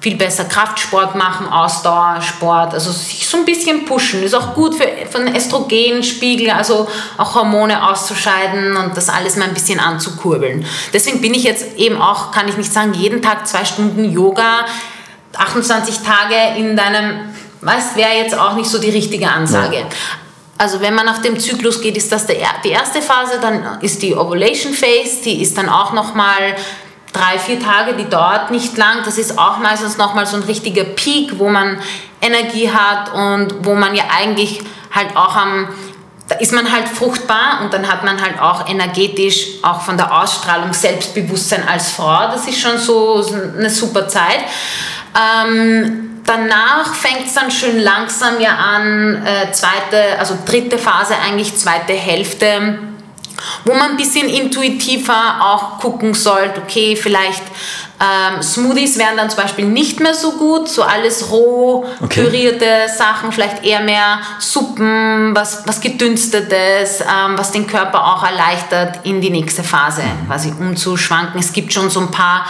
viel besser Kraftsport machen, Ausdauersport, also sich so ein bisschen pushen. Ist auch gut für, für den Östrogenspiegel, also auch Hormone auszuscheiden und das alles mal ein bisschen anzukurbeln. Deswegen bin ich jetzt eben auch, kann ich nicht sagen, jeden Tag zwei Stunden Yoga. 28 Tage in deinem, was wäre jetzt auch nicht so die richtige Ansage. Ja. Also wenn man nach dem Zyklus geht, ist das der, die erste Phase, dann ist die Ovulation Phase, die ist dann auch nochmal drei, vier Tage, die dauert nicht lang. Das ist auch meistens nochmal so ein richtiger Peak, wo man Energie hat und wo man ja eigentlich halt auch am, da ist man halt fruchtbar und dann hat man halt auch energetisch, auch von der Ausstrahlung, Selbstbewusstsein als Frau. Das ist schon so eine super Zeit. Ähm, danach fängt es dann schön langsam ja an, äh, zweite, also dritte Phase eigentlich, zweite Hälfte wo man ein bisschen intuitiver auch gucken sollte, okay, vielleicht ähm, Smoothies wären dann zum Beispiel nicht mehr so gut, so alles roh, okay. pürierte Sachen, vielleicht eher mehr Suppen, was, was gedünstetes, ähm, was den Körper auch erleichtert, in die nächste Phase mhm. quasi umzuschwanken. Es gibt schon so ein paar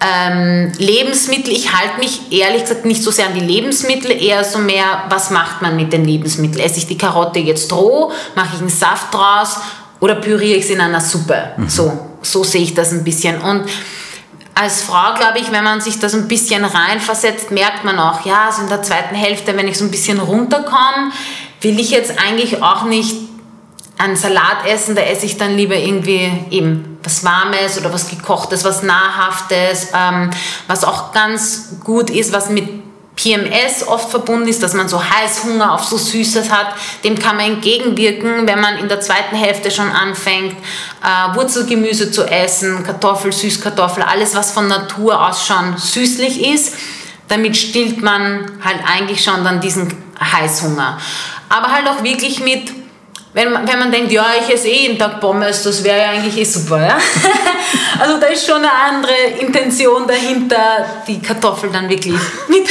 ähm, Lebensmittel, ich halte mich ehrlich gesagt nicht so sehr an die Lebensmittel, eher so mehr, was macht man mit den Lebensmitteln? Esse ich die Karotte jetzt roh, mache ich einen Saft draus oder püriere ich es in einer Suppe. Mhm. So, so sehe ich das ein bisschen. Und als Frau, glaube ich, wenn man sich das ein bisschen reinversetzt, merkt man auch, ja, so in der zweiten Hälfte, wenn ich so ein bisschen runterkomme, will ich jetzt eigentlich auch nicht einen Salat essen, da esse ich dann lieber irgendwie eben was Warmes oder was Gekochtes, was Nahrhaftes, ähm, was auch ganz gut ist, was mit PMS oft verbunden ist, dass man so Heißhunger auf so Süßes hat, dem kann man entgegenwirken, wenn man in der zweiten Hälfte schon anfängt, äh, Wurzelgemüse zu essen, Kartoffel, Süßkartoffel, alles was von Natur aus schon süßlich ist. Damit stillt man halt eigentlich schon dann diesen Heißhunger. Aber halt auch wirklich mit wenn wenn man denkt, ja, ich esse eh jeden Tag Pommes, das wäre ja eigentlich eh super. Ja? [laughs] also da ist schon eine andere Intention dahinter, die Kartoffel dann wirklich [laughs] mit,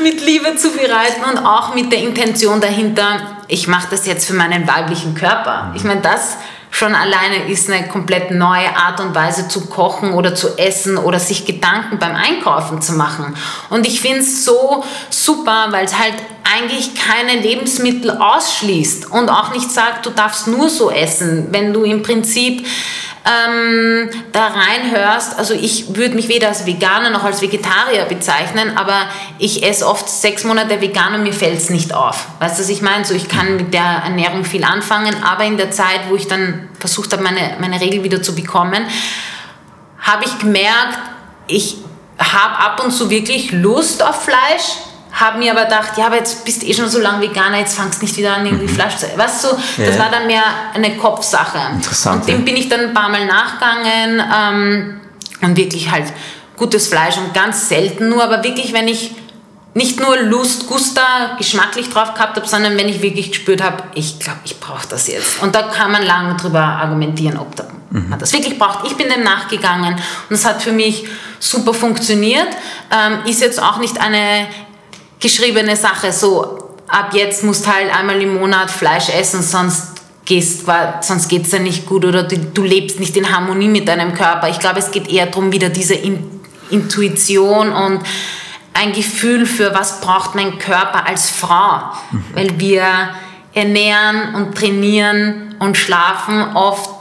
mit Liebe zu bereiten und auch mit der Intention dahinter, ich mache das jetzt für meinen weiblichen Körper. Ich meine, das schon alleine ist eine komplett neue Art und Weise zu kochen oder zu essen oder sich Gedanken beim Einkaufen zu machen. Und ich finde es so super, weil es halt eigentlich keine Lebensmittel ausschließt und auch nicht sagt, du darfst nur so essen, wenn du im Prinzip ähm, da reinhörst, also ich würde mich weder als Veganer noch als Vegetarier bezeichnen, aber ich esse oft sechs Monate vegan und mir fällt es nicht auf. Weißt du, was ich meine? So, ich kann mit der Ernährung viel anfangen, aber in der Zeit, wo ich dann versucht habe, meine, meine Regel wieder zu bekommen, habe ich gemerkt, ich habe ab und zu wirklich Lust auf Fleisch, habe mir aber gedacht, ja, aber jetzt bist du eh schon so lange Veganer, jetzt fangst du nicht wieder an, irgendwie mhm. Fleisch zu essen. Weißt du, das ja. war dann mehr eine Kopfsache. Interessant. Und dem bin ich dann ein paar Mal nachgegangen ähm, und wirklich halt gutes Fleisch und ganz selten nur, aber wirklich, wenn ich nicht nur Lust, Gusta, geschmacklich drauf gehabt habe, sondern wenn ich wirklich gespürt habe, ich glaube, ich brauche das jetzt. Und da kann man lange drüber argumentieren, ob da, mhm. man das wirklich braucht. Ich bin dem nachgegangen und es hat für mich super funktioniert. Ähm, ist jetzt auch nicht eine geschriebene Sache, so ab jetzt musst halt einmal im Monat Fleisch essen, sonst gehst, sonst geht es dir nicht gut oder du, du, lebst nicht in Harmonie mit deinem Körper. Ich glaube, es geht eher darum, wieder diese in, Intuition und ein Gefühl für, was braucht mein Körper als Frau. Mhm. Weil wir ernähren und trainieren und schlafen oft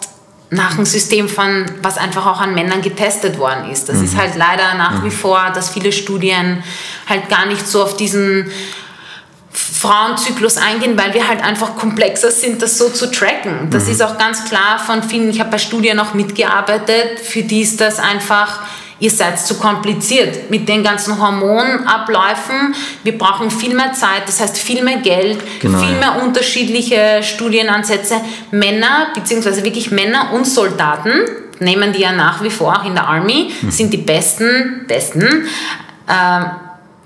nach einem System von, was einfach auch an Männern getestet worden ist. Das mhm. ist halt leider nach mhm. wie vor, dass viele Studien halt gar nicht so auf diesen Frauenzyklus eingehen, weil wir halt einfach komplexer sind, das so zu tracken. Das mhm. ist auch ganz klar von vielen, ich habe bei Studien auch mitgearbeitet, für die ist das einfach ihr seid zu kompliziert mit den ganzen Hormonabläufen. Wir brauchen viel mehr Zeit, das heißt viel mehr Geld, genau, viel mehr unterschiedliche Studienansätze. Männer, beziehungsweise wirklich Männer und Soldaten, nehmen die ja nach wie vor auch in der Army, mhm. sind die besten, besten. Äh,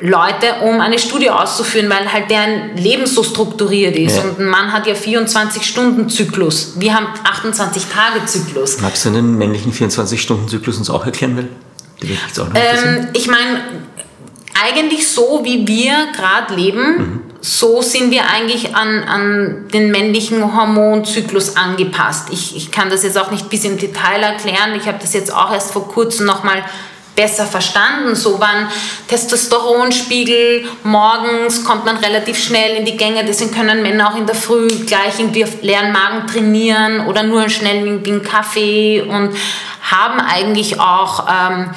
Leute, um eine Studie auszuführen, weil halt deren Leben so strukturiert ist. Ja. Und ein Mann hat ja 24-Stunden-Zyklus. Wir haben 28-Tage-Zyklus. Magst du den männlichen 24-Stunden-Zyklus uns auch erklären, Will? Ähm, ich meine, eigentlich so, wie wir gerade leben, mhm. so sind wir eigentlich an, an den männlichen Hormonzyklus angepasst. Ich, ich kann das jetzt auch nicht bis im Detail erklären. Ich habe das jetzt auch erst vor kurzem nochmal besser verstanden. So wann Testosteronspiegel morgens kommt man relativ schnell in die Gänge. Deswegen können Männer auch in der Früh gleich irgendwie auf leeren Magen trainieren oder nur schnell irgendwie einen Kaffee und haben eigentlich auch ähm,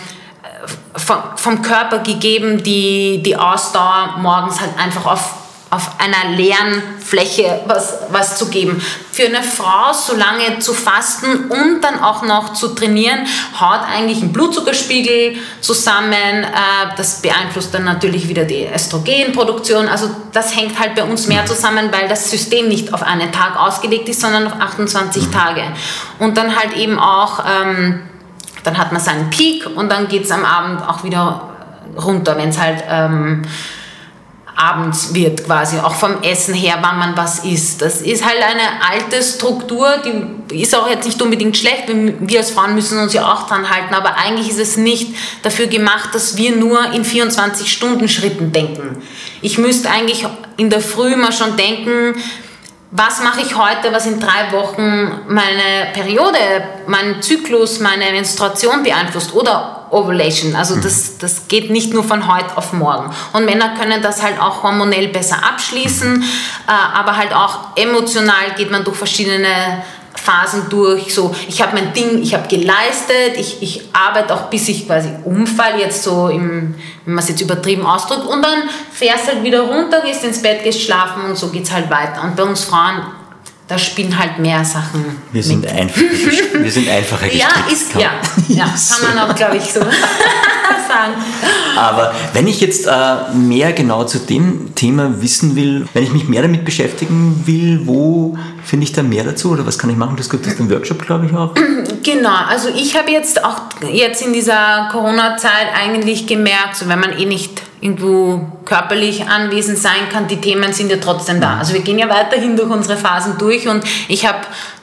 vom, vom Körper gegeben, die, die Ausdauer morgens halt einfach auf auf einer leeren Fläche was, was zu geben. Für eine Frau so lange zu fasten und dann auch noch zu trainieren, haut eigentlich ein Blutzuckerspiegel zusammen. Äh, das beeinflusst dann natürlich wieder die Östrogenproduktion. Also das hängt halt bei uns mehr zusammen, weil das System nicht auf einen Tag ausgelegt ist, sondern auf 28 Tage. Und dann halt eben auch, ähm, dann hat man seinen Peak und dann geht es am Abend auch wieder runter, wenn es halt... Ähm, abends wird quasi, auch vom Essen her, wann man was isst. Das ist halt eine alte Struktur, die ist auch jetzt nicht unbedingt schlecht. Wir als Frauen müssen uns ja auch dran halten, aber eigentlich ist es nicht dafür gemacht, dass wir nur in 24 Stunden Schritten denken. Ich müsste eigentlich in der Früh mal schon denken, was mache ich heute, was in drei Wochen meine Periode, meinen Zyklus, meine Menstruation beeinflusst oder Ovulation. Also das, das geht nicht nur von heute auf morgen. Und Männer können das halt auch hormonell besser abschließen, äh, aber halt auch emotional geht man durch verschiedene Phasen durch, so ich habe mein Ding, ich habe geleistet, ich, ich arbeite auch bis ich quasi umfall, jetzt so im, wenn man es jetzt übertrieben ausdrückt, und dann fährst halt wieder runter, gehst ins Bett, gehst schlafen und so geht es halt weiter. Und bei uns Frauen da spielen halt mehr Sachen. Wir sind, mit. einfach, wir sind einfacher gestrickt. [laughs] Ja, ist, ja, ja kann man auch, glaube ich, so [laughs] sagen. Aber wenn ich jetzt äh, mehr genau zu dem Thema wissen will, wenn ich mich mehr damit beschäftigen will, wo finde ich da mehr dazu oder was kann ich machen? Das gibt es im Workshop, glaube ich, auch. [clears throat] Genau, also ich habe jetzt auch jetzt in dieser Corona-Zeit eigentlich gemerkt, so wenn man eh nicht irgendwo körperlich anwesend sein kann, die Themen sind ja trotzdem da. Also wir gehen ja weiterhin durch unsere Phasen durch und ich habe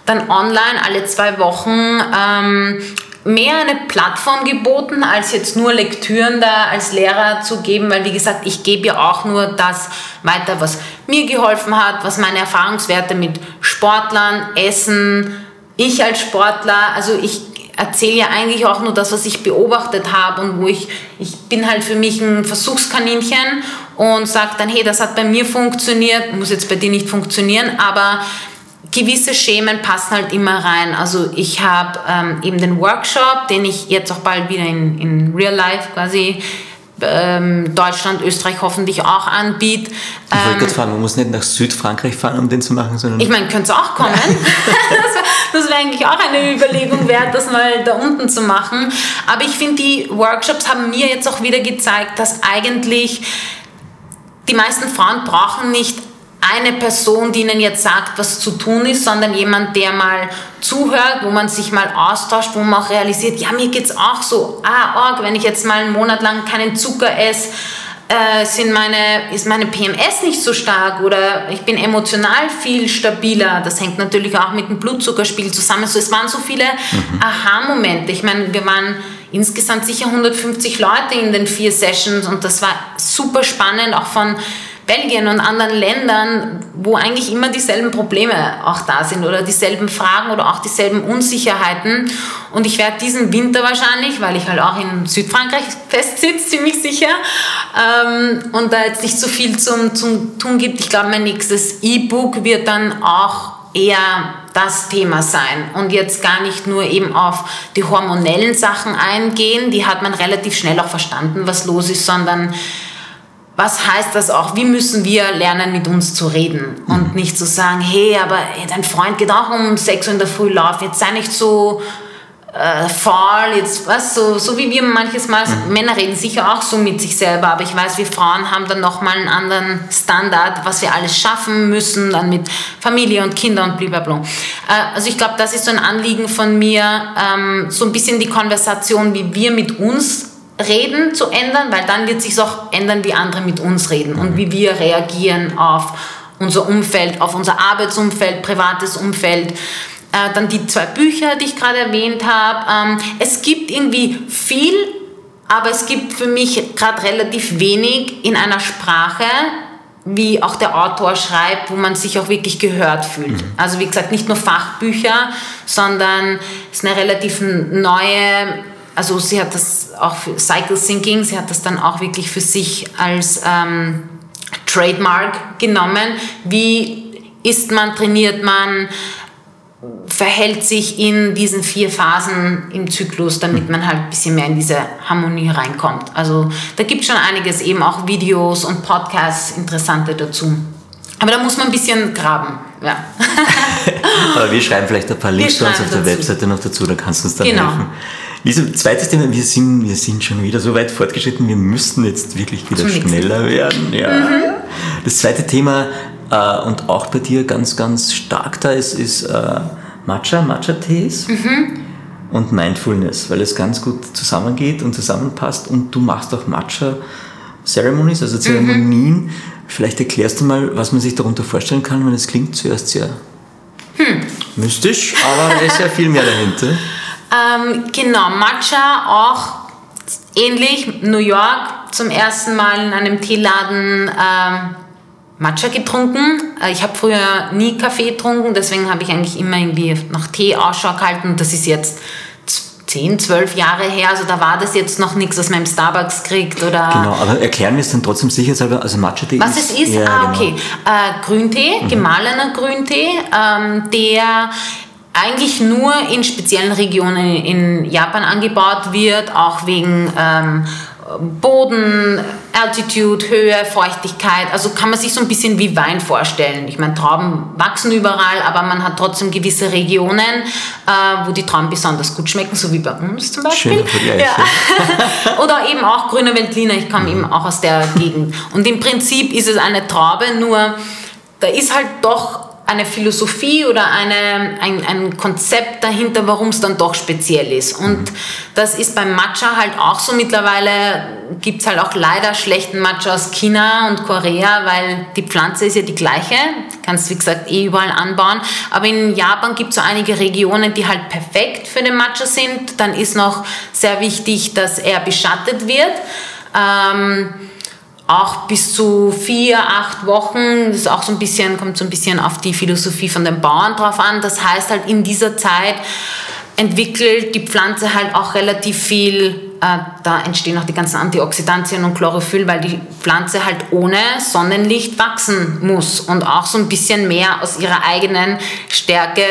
dann online alle zwei Wochen ähm, mehr eine Plattform geboten, als jetzt nur Lektüren da als Lehrer zu geben, weil wie gesagt, ich gebe ja auch nur das weiter, was mir geholfen hat, was meine Erfahrungswerte mit Sportlern, Essen, ich als Sportler, also ich erzähle ja eigentlich auch nur das, was ich beobachtet habe und wo ich, ich bin halt für mich ein Versuchskaninchen und sage dann, hey, das hat bei mir funktioniert, muss jetzt bei dir nicht funktionieren, aber gewisse Schemen passen halt immer rein. Also ich habe ähm, eben den Workshop, den ich jetzt auch bald wieder in, in Real Life quasi ähm, Deutschland, Österreich hoffentlich auch anbietet. Ich wollte ähm, gerade fragen, man muss nicht nach Südfrankreich fahren, um den zu machen, sondern... Ich meine, könnte es auch kommen. [laughs] das wäre eigentlich auch eine Überlegung wert, das mal da unten zu machen. Aber ich finde, die Workshops haben mir jetzt auch wieder gezeigt, dass eigentlich die meisten Frauen brauchen nicht eine Person, die ihnen jetzt sagt, was zu tun ist, sondern jemand, der mal zuhört, wo man sich mal austauscht, wo man auch realisiert, ja, mir geht es auch so, ah, org, wenn ich jetzt mal einen Monat lang keinen Zucker esse, äh, sind meine, ist meine PMS nicht so stark oder ich bin emotional viel stabiler. Das hängt natürlich auch mit dem Blutzuckerspiegel zusammen. So, es waren so viele mhm. Aha-Momente. Ich meine, wir waren insgesamt sicher 150 Leute in den vier Sessions und das war super spannend, auch von Belgien und anderen Ländern, wo eigentlich immer dieselben Probleme auch da sind oder dieselben Fragen oder auch dieselben Unsicherheiten. Und ich werde diesen Winter wahrscheinlich, weil ich halt auch in Südfrankreich festsitze, ziemlich sicher, ähm, und da jetzt nicht so viel zum, zum Tun gibt, ich glaube, mein nächstes E-Book wird dann auch eher das Thema sein und jetzt gar nicht nur eben auf die hormonellen Sachen eingehen, die hat man relativ schnell auch verstanden, was los ist, sondern was heißt das auch? Wie müssen wir lernen, mit uns zu reden? Und mhm. nicht zu sagen, hey, aber dein Freund geht auch um 6 Uhr in der Früh laufen, jetzt sei nicht so äh, faul, jetzt, was, so, so wie wir manches Mal, mhm. Männer reden sicher auch so mit sich selber, aber ich weiß, wir Frauen haben dann nochmal einen anderen Standard, was wir alles schaffen müssen, dann mit Familie und Kinder und blablabla. Äh, also ich glaube, das ist so ein Anliegen von mir, ähm, so ein bisschen die Konversation, wie wir mit uns Reden zu ändern, weil dann wird sich auch ändern, wie andere mit uns reden und wie wir reagieren auf unser Umfeld, auf unser Arbeitsumfeld, privates Umfeld. Äh, dann die zwei Bücher, die ich gerade erwähnt habe. Ähm, es gibt irgendwie viel, aber es gibt für mich gerade relativ wenig in einer Sprache, wie auch der Autor schreibt, wo man sich auch wirklich gehört fühlt. Mhm. Also wie gesagt, nicht nur Fachbücher, sondern es ist eine relativ neue also sie hat das auch für Cycle Thinking, sie hat das dann auch wirklich für sich als ähm, Trademark genommen. Wie isst man, trainiert man, verhält sich in diesen vier Phasen im Zyklus, damit man halt ein bisschen mehr in diese Harmonie reinkommt. Also da gibt es schon einiges, eben auch Videos und Podcasts, interessante dazu. Aber da muss man ein bisschen graben. Ja. [laughs] Aber wir schreiben vielleicht ein paar Links zu uns auf der. Webseite noch dazu, da kannst du uns dann genau. helfen. Lisa, zweites Thema, wir sind, wir sind schon wieder so weit fortgeschritten, wir müssen jetzt wirklich wieder schneller werden. Ja. Mhm. Das zweite Thema, äh, und auch bei dir ganz, ganz stark da ist, ist äh, Matcha, Matcha-Tees. Mhm. Und Mindfulness, weil es ganz gut zusammengeht und zusammenpasst. Und du machst auch Matcha-Ceremonies, also Zeremonien. Mhm. Vielleicht erklärst du mal, was man sich darunter vorstellen kann, weil es klingt zuerst sehr hm. mystisch, aber es ist ja viel mehr dahinter. Ähm, genau, Matcha auch ähnlich. New York zum ersten Mal in einem Teeladen ähm, Matcha getrunken. Äh, ich habe früher nie Kaffee getrunken, deswegen habe ich eigentlich immer irgendwie nach Tee Ausschau gehalten. Das ist jetzt 10, 12 Jahre her, also da war das jetzt noch nichts, was man im Starbucks kriegt oder... Genau, aber erklären wir es dann trotzdem sicherheitshalber, also Matcha-Tee Was ist, es ist? Ja, ah, genau. okay. Äh, Grüntee, mhm. gemahlener Grüntee, ähm, der eigentlich nur in speziellen Regionen in Japan angebaut wird, auch wegen ähm, Boden, Altitude, Höhe, Feuchtigkeit. Also kann man sich so ein bisschen wie Wein vorstellen. Ich meine, Trauben wachsen überall, aber man hat trotzdem gewisse Regionen, äh, wo die Trauben besonders gut schmecken, so wie bei uns zum Beispiel. Ja. [laughs] Oder eben auch grüne Veltliner. Ich komme mhm. eben auch aus der Gegend. Und im Prinzip ist es eine Traube, nur da ist halt doch eine Philosophie oder eine, ein, ein Konzept dahinter, warum es dann doch speziell ist. Und mhm. das ist beim Matcha halt auch so. Mittlerweile gibt es halt auch leider schlechten Matcha aus China und Korea, weil die Pflanze ist ja die gleiche. Kannst, wie gesagt, eh überall anbauen. Aber in Japan gibt es so einige Regionen, die halt perfekt für den Matcha sind. Dann ist noch sehr wichtig, dass er beschattet wird. Ähm, auch bis zu vier, acht Wochen. Das ist auch so ein bisschen, kommt so ein bisschen auf die Philosophie von den Bauern drauf an. Das heißt halt in dieser Zeit entwickelt die Pflanze halt auch relativ viel da entstehen auch die ganzen Antioxidantien und Chlorophyll, weil die Pflanze halt ohne Sonnenlicht wachsen muss und auch so ein bisschen mehr aus ihrer eigenen Stärke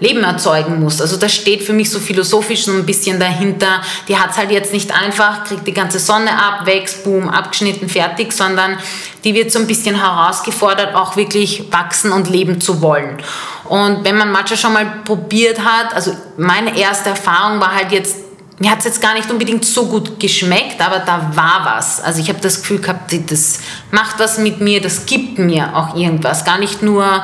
Leben erzeugen muss. Also das steht für mich so philosophisch so ein bisschen dahinter. Die hat es halt jetzt nicht einfach, kriegt die ganze Sonne ab, wächst, boom, abgeschnitten, fertig, sondern die wird so ein bisschen herausgefordert, auch wirklich wachsen und leben zu wollen. Und wenn man Matcha schon mal probiert hat, also meine erste Erfahrung war halt jetzt mir hat es jetzt gar nicht unbedingt so gut geschmeckt, aber da war was. Also ich habe das Gefühl gehabt, das macht was mit mir, das gibt mir auch irgendwas. Gar nicht nur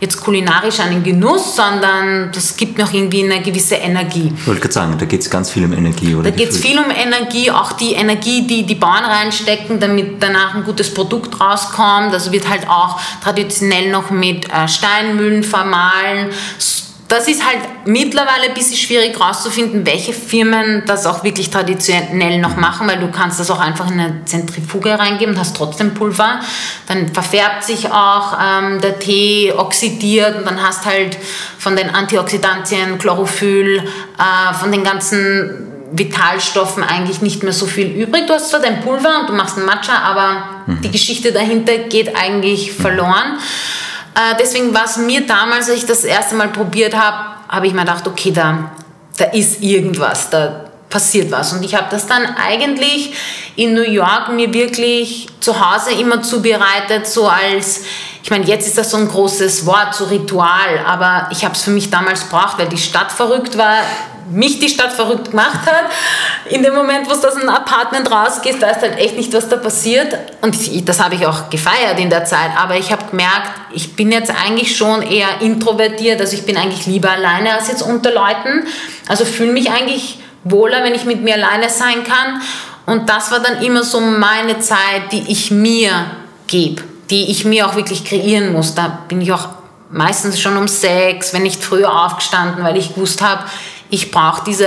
jetzt kulinarisch einen Genuss, sondern das gibt noch irgendwie eine gewisse Energie. Ich wollte gerade sagen, da geht es ganz viel um Energie, oder? Da geht es viel um Energie, auch die Energie, die die Bauern reinstecken, damit danach ein gutes Produkt rauskommt. Also wird halt auch traditionell noch mit äh, Steinmühlen vermahlen das ist halt mittlerweile ein bisschen schwierig herauszufinden, welche Firmen das auch wirklich traditionell noch machen, weil du kannst das auch einfach in eine Zentrifuge reingeben und hast trotzdem Pulver. Dann verfärbt sich auch ähm, der Tee, oxidiert und dann hast halt von den Antioxidantien, Chlorophyll, äh, von den ganzen Vitalstoffen eigentlich nicht mehr so viel übrig. Du hast zwar dein Pulver und du machst einen Matcha, aber mhm. die Geschichte dahinter geht eigentlich verloren. Äh, deswegen war es mir damals, als ich das erste Mal probiert habe, habe ich mir gedacht, okay, da, da ist irgendwas, da passiert was. Und ich habe das dann eigentlich in New York mir wirklich zu Hause immer zubereitet, so als, ich meine, jetzt ist das so ein großes Wort, so Ritual, aber ich habe es für mich damals braucht, weil die Stadt verrückt war mich die Stadt verrückt gemacht hat. In dem Moment, wo du aus einem Apartment rausgehst, weißt halt echt nicht, was da passiert. Und das habe ich auch gefeiert in der Zeit. Aber ich habe gemerkt, ich bin jetzt eigentlich schon eher introvertiert. Also ich bin eigentlich lieber alleine als jetzt unter Leuten. Also fühle mich eigentlich wohler, wenn ich mit mir alleine sein kann. Und das war dann immer so meine Zeit, die ich mir gebe, die ich mir auch wirklich kreieren muss. Da bin ich auch meistens schon um sechs, wenn nicht früher aufgestanden, weil ich gewusst habe, ich brauche diese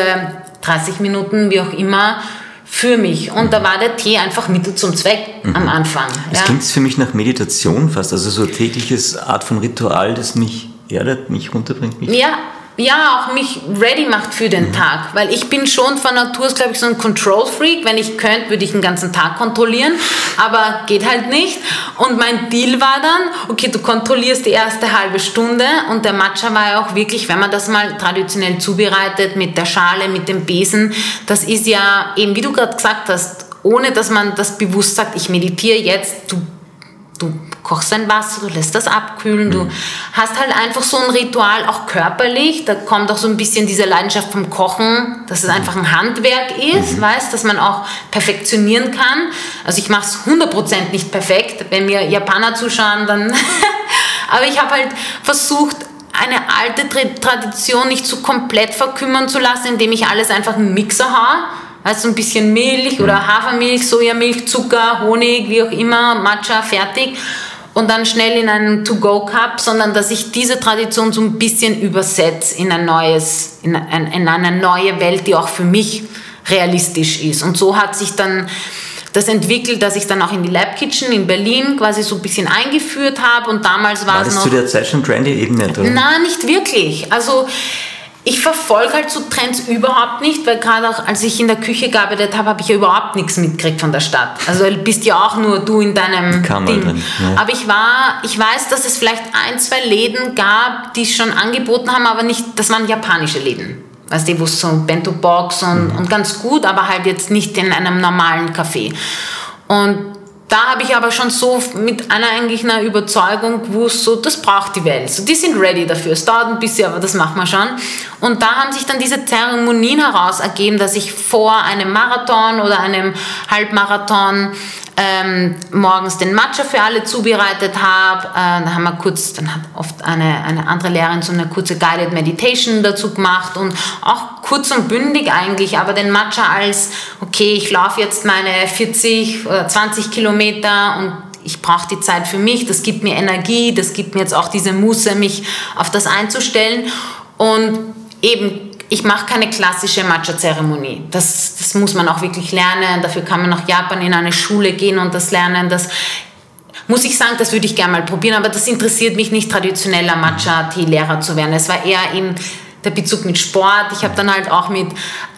30 Minuten, wie auch immer, für mich. Und da war der Tee einfach Mittel zum Zweck mhm. am Anfang. Es ja. klingt für mich nach Meditation fast, also so tägliches Art von Ritual, das mich erdet, mich runterbringt. Mich ja, ja, auch mich ready macht für den Tag. Weil ich bin schon von Natur aus, glaube ich, so ein Control-Freak. Wenn ich könnte, würde ich den ganzen Tag kontrollieren, aber geht halt nicht. Und mein Deal war dann, okay, du kontrollierst die erste halbe Stunde und der Matcha war ja auch wirklich, wenn man das mal traditionell zubereitet, mit der Schale, mit dem Besen, das ist ja eben, wie du gerade gesagt hast, ohne dass man das bewusst sagt, ich meditiere jetzt, du du kochst dein Wasser, du lässt das abkühlen, du hast halt einfach so ein Ritual, auch körperlich, da kommt auch so ein bisschen diese Leidenschaft vom Kochen, dass es einfach ein Handwerk ist, mhm. weißt, dass man auch perfektionieren kann. Also ich mache es 100% nicht perfekt, wenn mir Japaner zuschauen, dann... [laughs] Aber ich habe halt versucht, eine alte Tradition nicht zu komplett verkümmern zu lassen, indem ich alles einfach in Mixer haue also ein bisschen Milch oder Hafermilch, Sojamilch, Zucker, Honig, wie auch immer, Matcha, fertig. Und dann schnell in einen To-Go-Cup, sondern dass ich diese Tradition so ein bisschen übersetze in ein neues, in, ein, in eine neue Welt, die auch für mich realistisch ist. Und so hat sich dann das entwickelt, dass ich dann auch in die Lab Kitchen in Berlin quasi so ein bisschen eingeführt habe und damals war, war es noch... War das zu der Zeit schon trendy eben nicht, oder? Nein, nicht wirklich. Also ich verfolge halt so Trends überhaupt nicht, weil gerade auch als ich in der Küche gearbeitet habe, habe ich ja überhaupt nichts mitgekriegt von der Stadt. Also du bist ja auch nur du in deinem Ding. Drin, ja. Aber ich war, ich weiß, dass es vielleicht ein, zwei Läden gab, die schon angeboten haben, aber nicht, das waren japanische Läden. Weißt du, wo es so Bento Box und, mhm. und ganz gut, aber halt jetzt nicht in einem normalen Café. Und da habe ich aber schon so mit einer eigentlich einer Überzeugung gewusst, so das braucht die Welt. So, die sind ready dafür. Es dauert ein bisschen, aber das machen wir schon. Und da haben sich dann diese Zeremonien heraus ergeben, dass ich vor einem Marathon oder einem Halbmarathon ähm, morgens den Matcha für alle zubereitet habe. Äh, da haben wir kurz, dann hat oft eine, eine andere Lehrerin so eine kurze Guided Meditation dazu gemacht und auch kurz und bündig eigentlich, aber den Matcha als, okay, ich laufe jetzt meine 40 oder 20 Kilometer und ich brauche die Zeit für mich, das gibt mir Energie, das gibt mir jetzt auch diese Muße, mich auf das einzustellen und eben ich mache keine klassische Matcha-Zeremonie. Das, das muss man auch wirklich lernen. Dafür kann man nach Japan in eine Schule gehen und das lernen. Das muss ich sagen, das würde ich gerne mal probieren, aber das interessiert mich nicht, traditioneller Matcha-Tee-Lehrer zu werden. Es war eher eben der Bezug mit Sport. Ich habe dann halt auch mit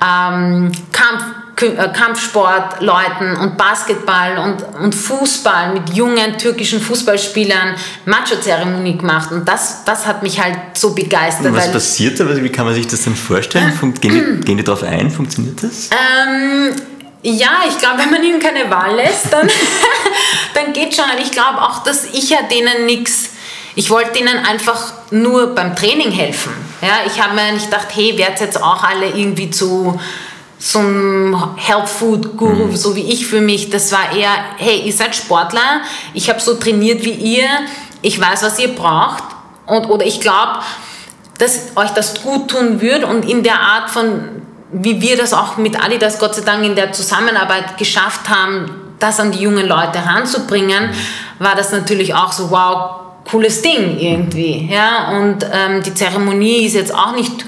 ähm, Kampf Kampfsportleuten und Basketball und, und Fußball mit jungen türkischen Fußballspielern Macho-Zeremonie gemacht. Und das, das hat mich halt so begeistert. Und was passiert da? Wie kann man sich das denn vorstellen? [laughs] gehen, die, gehen die darauf ein? Funktioniert das? Ähm, ja, ich glaube, wenn man ihnen keine Wahl lässt, dann, [laughs] dann geht schon. Ich glaube auch, dass ich ja denen nichts. Ich wollte ihnen einfach nur beim Training helfen. Ja, ich habe mir nicht gedacht, hey, werdet jetzt auch alle irgendwie zu so ein Health Food Guru, mhm. so wie ich für mich. Das war eher, hey, ihr seid Sportler, ich habe so trainiert wie ihr, ich weiß, was ihr braucht. Und, oder ich glaube, dass euch das gut tun wird und in der Art von, wie wir das auch mit Adidas Gott sei Dank in der Zusammenarbeit geschafft haben, das an die jungen Leute heranzubringen, war das natürlich auch so, wow, cooles Ding irgendwie. Ja? Und ähm, die Zeremonie ist jetzt auch nicht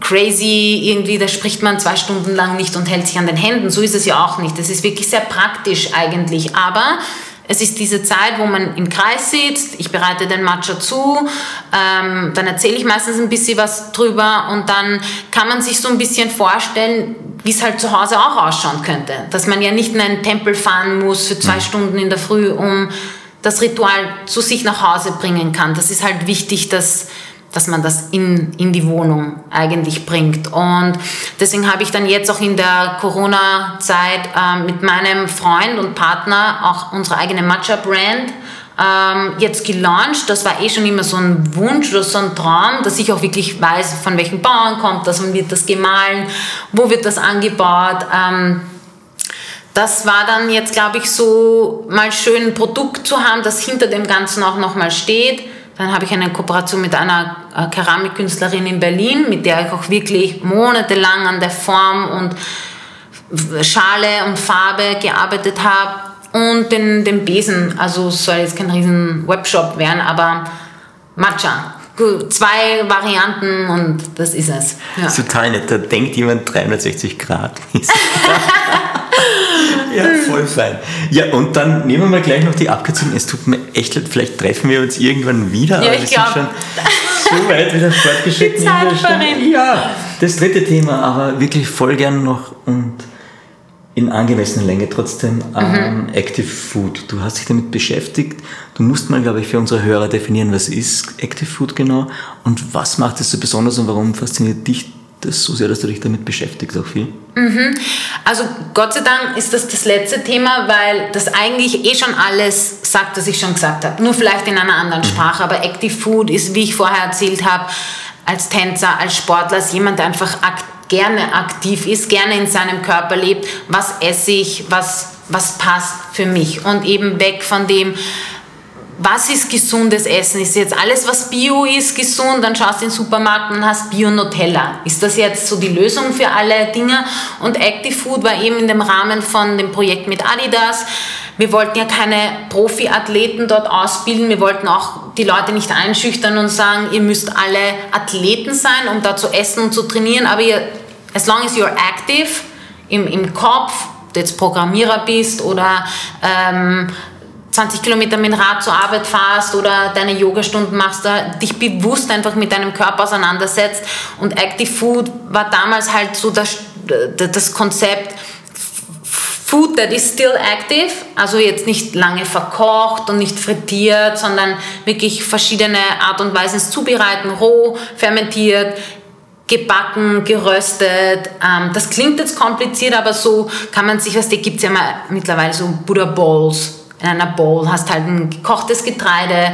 crazy, irgendwie, da spricht man zwei Stunden lang nicht und hält sich an den Händen. So ist es ja auch nicht. Das ist wirklich sehr praktisch eigentlich. Aber es ist diese Zeit, wo man im Kreis sitzt, ich bereite den Matcha zu, ähm, dann erzähle ich meistens ein bisschen was drüber und dann kann man sich so ein bisschen vorstellen, wie es halt zu Hause auch ausschauen könnte. Dass man ja nicht in einen Tempel fahren muss für zwei mhm. Stunden in der Früh, um das Ritual zu sich nach Hause bringen kann. Das ist halt wichtig, dass dass man das in, in die Wohnung eigentlich bringt. Und deswegen habe ich dann jetzt auch in der Corona-Zeit äh, mit meinem Freund und Partner auch unsere eigene Matcha-Brand ähm, jetzt gelauncht. Das war eh schon immer so ein Wunsch oder so ein Traum, dass ich auch wirklich weiß, von welchen Bauern kommt das, wann wird das gemahlen, wo wird das angebaut. Ähm, das war dann jetzt, glaube ich, so mal schön ein Produkt zu haben, das hinter dem Ganzen auch nochmal steht dann habe ich eine Kooperation mit einer äh, Keramikkünstlerin in Berlin, mit der ich auch wirklich monatelang an der Form und Schale und Farbe gearbeitet habe. Und den, den Besen, also soll jetzt kein riesen Webshop werden, aber Matcha. Zwei Varianten und das ist es. Ja. Total nett, da denkt jemand 360 Grad. [laughs] [laughs] Ja, voll fein. Ja, und dann nehmen wir mal gleich noch die Abkürzung. Es tut mir echt leid, vielleicht treffen wir uns irgendwann wieder. Ja, aber wir glaub. sind schon so weit wieder fortgeschritten. Die Zeit in der. Ja, das dritte Thema, aber wirklich voll gern noch und in angemessener Länge trotzdem ähm, Active Food. Du hast dich damit beschäftigt. Du musst mal, glaube ich, für unsere Hörer definieren, was ist Active Food genau und was macht es so besonders und warum fasziniert dich das so sehr, dass du dich damit beschäftigst auch viel? Also Gott sei Dank ist das das letzte Thema, weil das eigentlich eh schon alles sagt, was ich schon gesagt habe. Nur vielleicht in einer anderen Sprache. Aber Active Food ist, wie ich vorher erzählt habe, als Tänzer, als Sportler, als jemand, der einfach ak gerne aktiv ist, gerne in seinem Körper lebt. Was esse ich? Was, was passt für mich? Und eben weg von dem, was ist gesundes Essen? Ist jetzt alles, was Bio ist, gesund? Dann schaust du in den Supermarkt und hast Bio-Nutella. Ist das jetzt so die Lösung für alle Dinge? Und Active Food war eben in dem Rahmen von dem Projekt mit Adidas. Wir wollten ja keine Profi-Athleten dort ausbilden. Wir wollten auch die Leute nicht einschüchtern und sagen, ihr müsst alle Athleten sein, um da zu essen und zu trainieren. Aber ihr, as long as you're active im, im Kopf, du jetzt Programmierer bist oder ähm, 20 Kilometer mit dem Rad zur Arbeit fahrst oder deine Yogastunden machst, dich bewusst einfach mit deinem Körper auseinandersetzt. Und Active Food war damals halt so das, das Konzept, Food that is still active, also jetzt nicht lange verkocht und nicht frittiert, sondern wirklich verschiedene Art und Weisen zubereiten, roh, fermentiert, gebacken, geröstet. Ähm, das klingt jetzt kompliziert, aber so kann man sich, was die gibt es ja mal mittlerweile so Buddha Bowls. In einer Bowl hast halt ein gekochtes Getreide,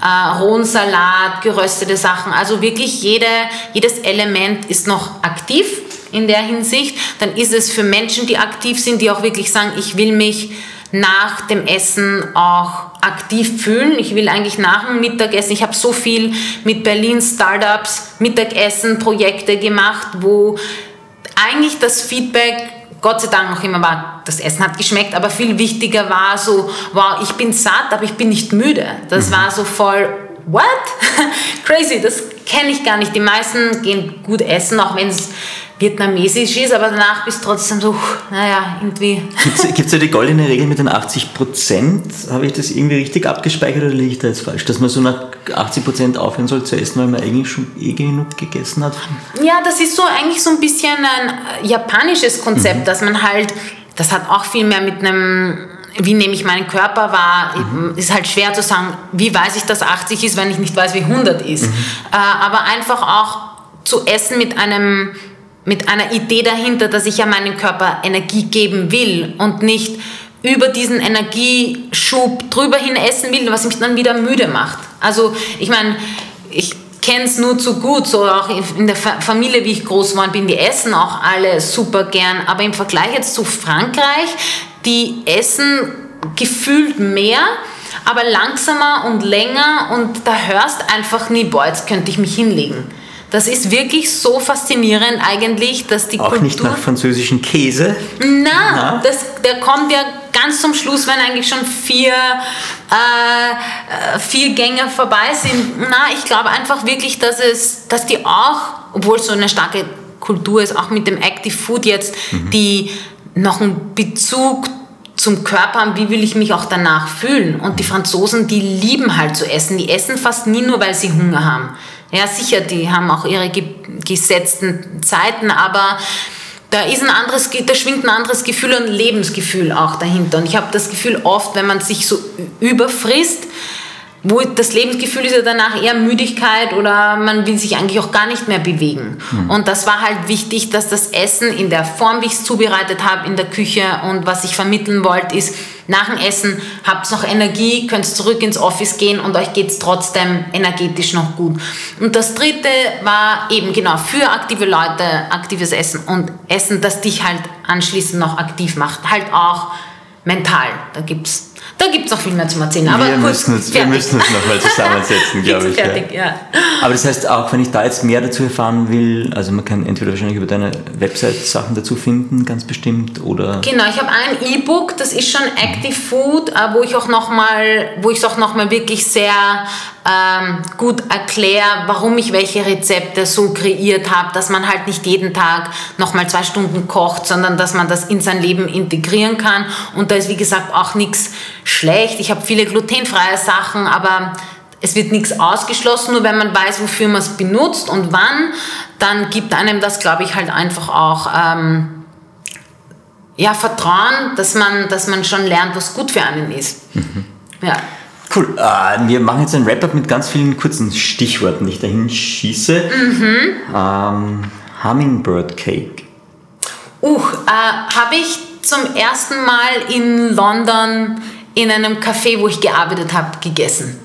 äh, rohen Salat, geröstete Sachen. Also wirklich jede, jedes Element ist noch aktiv in der Hinsicht. Dann ist es für Menschen, die aktiv sind, die auch wirklich sagen, ich will mich nach dem Essen auch aktiv fühlen. Ich will eigentlich nach dem Mittagessen, ich habe so viel mit Berlin Startups, Mittagessen, Projekte gemacht, wo eigentlich das Feedback Gott sei Dank noch immer war, das Essen hat geschmeckt, aber viel wichtiger war so, wow, ich bin satt, aber ich bin nicht müde. Das war so voll, what? [laughs] Crazy, das kenne ich gar nicht. Die meisten gehen gut essen, auch wenn es vietnamesisch ist, aber danach bist du trotzdem so, naja, irgendwie. Gibt es ja die goldene Regel mit den 80 Prozent? Habe ich das irgendwie richtig abgespeichert oder liege ich da jetzt falsch? Dass man so nach 80 Prozent aufhören soll zu essen, weil man eigentlich schon eh genug gegessen hat? Ja, das ist so eigentlich so ein bisschen ein äh, japanisches Konzept, Mhm. dass man halt, das hat auch viel mehr mit einem wie nehme ich meinen Körper wahr, Mhm. ist halt schwer zu sagen, wie weiß ich, dass 80 ist, wenn ich nicht weiß, wie 100 ist. Mhm. Äh, aber einfach auch zu essen mit einem mit einer Idee dahinter, dass ich ja meinem Körper Energie geben will und nicht über diesen Energieschub drüber hin essen will, was mich dann wieder müde macht. Also ich meine, ich kenne es nur zu gut, so auch in der Fa- Familie, wie ich groß geworden bin, die essen auch alle super gern, aber im Vergleich jetzt zu Frankreich, die essen gefühlt mehr, aber langsamer und länger und da hörst einfach nie, boah, jetzt könnte ich mich hinlegen. Das ist wirklich so faszinierend eigentlich, dass die Auch Kultur... nicht nach französischen Käse? Na, Na? Das, der kommt ja ganz zum Schluss, wenn eigentlich schon vier, äh, äh, vier Gänge vorbei sind. Na, ich glaube einfach wirklich, dass es, dass die auch, obwohl es so eine starke Kultur ist, auch mit dem Active Food jetzt, die noch einen Bezug zum Körper haben, wie will ich mich auch danach fühlen. Und die Franzosen, die lieben halt zu essen. Die essen fast nie nur, weil sie Hunger haben. Ja, sicher, die haben auch ihre ge gesetzten Zeiten, aber da ist ein anderes, da schwingt ein anderes Gefühl und Lebensgefühl auch dahinter. Und ich habe das Gefühl oft, wenn man sich so überfrisst, wo das Lebensgefühl ist ja danach eher Müdigkeit oder man will sich eigentlich auch gar nicht mehr bewegen. Und das war halt wichtig, dass das Essen in der Form, wie ich es zubereitet habe in der Küche und was ich vermitteln wollte, ist, nach dem Essen habt noch Energie, könnt zurück ins Office gehen und euch geht es trotzdem energetisch noch gut. Und das dritte war eben genau für aktive Leute aktives Essen und Essen, das dich halt anschließend noch aktiv macht. Halt auch mental. Da gibt's Da gibt es noch viel mehr zu erzählen. Aber wir, gut, müssen uns, wir müssen uns nochmal zusammensetzen, [laughs] glaube ich. fertig, ja. ja. Aber das heißt, auch wenn ich da jetzt mehr dazu erfahren will, also man kann entweder wahrscheinlich über deine Website Sachen dazu finden, ganz bestimmt, oder... Genau, ich habe ein E-Book, das ist schon Active Food, äh, wo ich auch nochmal, wo ich es auch nochmal wirklich sehr ähm, gut erkläre, warum ich welche Rezepte so kreiert habe, dass man halt nicht jeden Tag nochmal zwei Stunden kocht, sondern dass man das in sein Leben integrieren kann. Und da ist wie gesagt auch nichts schlecht. Ich habe viele glutenfreie Sachen, aber es wird nichts ausgeschlossen, nur wenn man weiß, wofür man es benutzt und wann, dann gibt einem das, glaube ich, halt einfach auch ähm, ja, Vertrauen, dass man, dass man schon lernt, was gut für einen ist. Ja. Cool. Äh, wir machen jetzt ein Wrap-up mit ganz vielen kurzen Stichworten, die ich dahin schieße. Ähm, Hummingbird Cake. Uh, äh, habe ich zum ersten Mal in London in einem Café, wo ich gearbeitet habe, gegessen.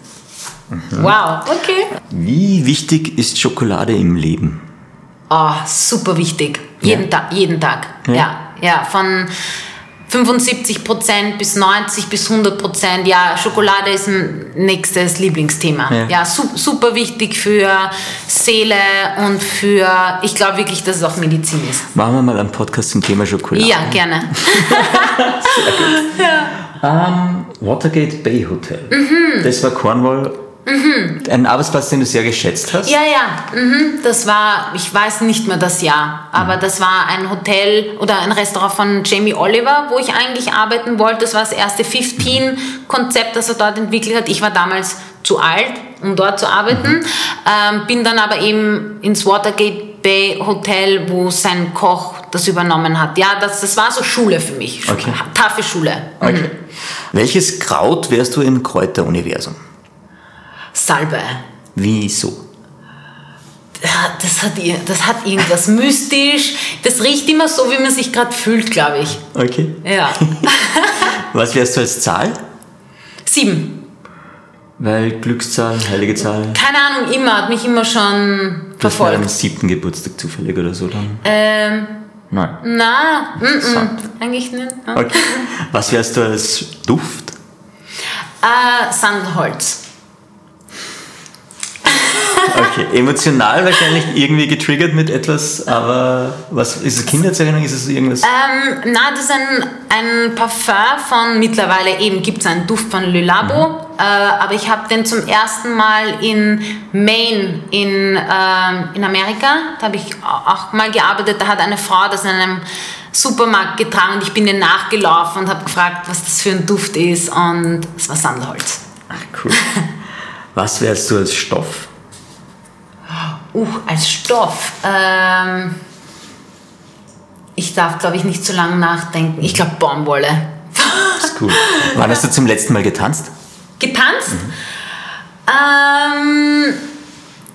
Wow, okay. Wie wichtig ist Schokolade im Leben? Oh, super wichtig. Jeden, Ja. Tag, jeden Tag. Ja. Ja. ja, Von 75 Prozent bis 90 bis 100 Prozent. Ja, Schokolade ist ein nächstes Lieblingsthema. Ja. Ja, su super wichtig für Seele und für, ich glaube wirklich, dass es auch Medizin ist. Machen wir mal einen Podcast zum Thema Schokolade. Ja, gerne. [laughs] Ähm, Watergate Bay Hotel. Mhm. Das war Cornwall. Ein Arbeitsplatz, den du sehr geschätzt hast. Ja, ja, mhm. das war, ich weiß nicht mehr das Jahr, aber das war ein Hotel oder ein Restaurant von Jamie Oliver, wo ich eigentlich arbeiten wollte. Das war das erste 15-Konzept, das er dort entwickelt hat. Ich war damals zu alt, um dort zu arbeiten, ähm, bin dann aber eben ins Watergate Bay Hotel, wo sein Koch das übernommen hat. Ja, das, das war so Schule für mich, Okay. taffe Schule. Okay. Welches Kraut wärst du im Kräuteruniversum? Salbe. Wieso? Das hat, das hat irgendwas mystisch. Das riecht immer so, wie man sich gerade fühlt, glaube ich. Okay. Ja. [laughs] Was wärst du als Zahl? Sieben. Weil Glückszahl, heilige Zahl. Keine Ahnung, immer, hat mich immer schon Das war am verfolgt. siebten Geburtstag zufällig oder so dann? Ähm, Nein. na, mm, mm, Sand. eigentlich nicht. Ja. Okay. Was wärst du als Duft? Äh, Sandelholz. Okay. Emotional wahrscheinlich irgendwie getriggert mit etwas, aber was ist es Kindheitserinnerung? Ist es irgendwas? Ähm, na, das ist ein, ein Parfum von, mittlerweile eben gibt es einen Duft von Le Labo, äh, aber ich habe den zum ersten Mal in Maine in, ähm, in Amerika, da habe ich auch mal gearbeitet, da hat eine Frau das in einem Supermarkt getragen und ich bin ihr nachgelaufen und habe gefragt, was das für ein Duft ist und es war Sandelholz. Ach, cool. [laughs] Was wärst du als Stoff? Uh, als Stoff. Ähm, ich darf, glaube ich, nicht zu lange nachdenken. Ich glaube Baumwolle. Das ist cool. Wann hast du zum letzten Mal getanzt? Getanzt? Ähm,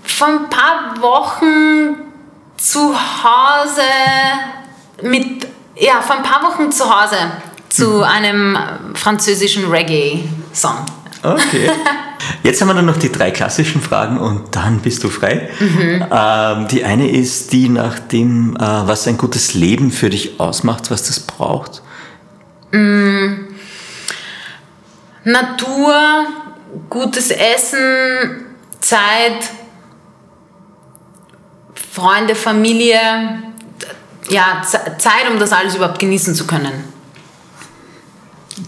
vor ein paar Wochen zu Hause mit, ja, vor ein paar Wochen zu Hause zu einem französischen Reggae-Song. Okay. [laughs] Jetzt haben wir dann noch die drei klassischen Fragen und dann bist du frei. Ähm, die eine ist die nach dem, äh, was ein gutes Leben für dich ausmacht, was das braucht. Natur, gutes Essen, Zeit, Freunde, Familie, ja, Ze- Zeit, um das alles überhaupt genießen zu können.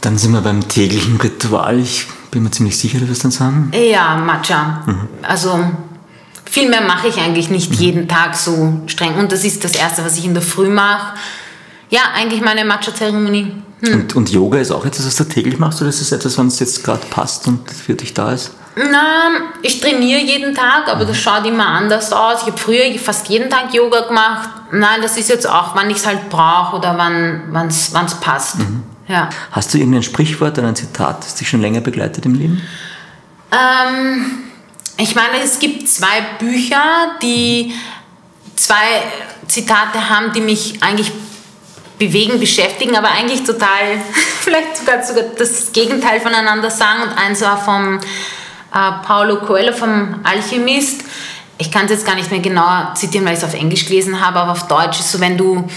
Dann sind wir beim täglichen Ritual. Ich bin mir ziemlich sicher, du wirst dann sagen. Ja, Matcha. Also viel mehr mache ich eigentlich nicht jeden Tag so streng. Und das ist das Erste, was ich in der Früh mache. Ja, eigentlich meine Matcha-Zeremonie. Und, und Yoga ist auch etwas, was du täglich machst, oder ist es etwas, es jetzt gerade passt und für dich da ist? Na, ich trainiere jeden Tag, aber das schaut immer anders aus. Ich habe früher fast jeden Tag Yoga gemacht. Nein, das ist jetzt auch, wann ich es halt brauche oder wann es passt. Ja. Hast du irgendein Sprichwort oder ein Zitat, das dich schon länger begleitet im Leben? Ähm, ich meine, es gibt zwei Bücher, die zwei Zitate haben, die mich eigentlich bewegen, beschäftigen, aber eigentlich total, [laughs] vielleicht sogar, sogar das Gegenteil voneinander sagen. Und eins war vom äh, Paulo Coelho, vom Alchemist. Ich kann es jetzt gar nicht mehr genau zitieren, weil ich es auf Englisch gelesen habe, aber auf Deutsch ist so, wenn du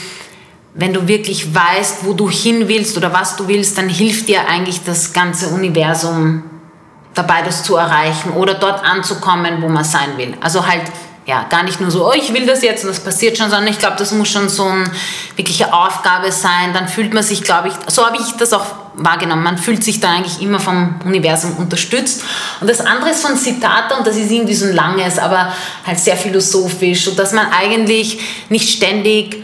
wenn du wirklich weißt, wo du hin willst oder was du willst, dann hilft dir eigentlich das ganze Universum dabei, das zu erreichen oder dort anzukommen, wo man sein will. Also halt ja, gar nicht nur so, oh, ich will das jetzt und das passiert schon, sondern ich glaube, das muss schon so eine wirkliche Aufgabe sein. Dann fühlt man sich, glaube ich, so habe ich das auch wahrgenommen, man fühlt sich da eigentlich immer vom Universum unterstützt. Und das andere ist von Zitata, und das ist irgendwie so ein langes, aber halt sehr philosophisch, und dass man eigentlich nicht ständig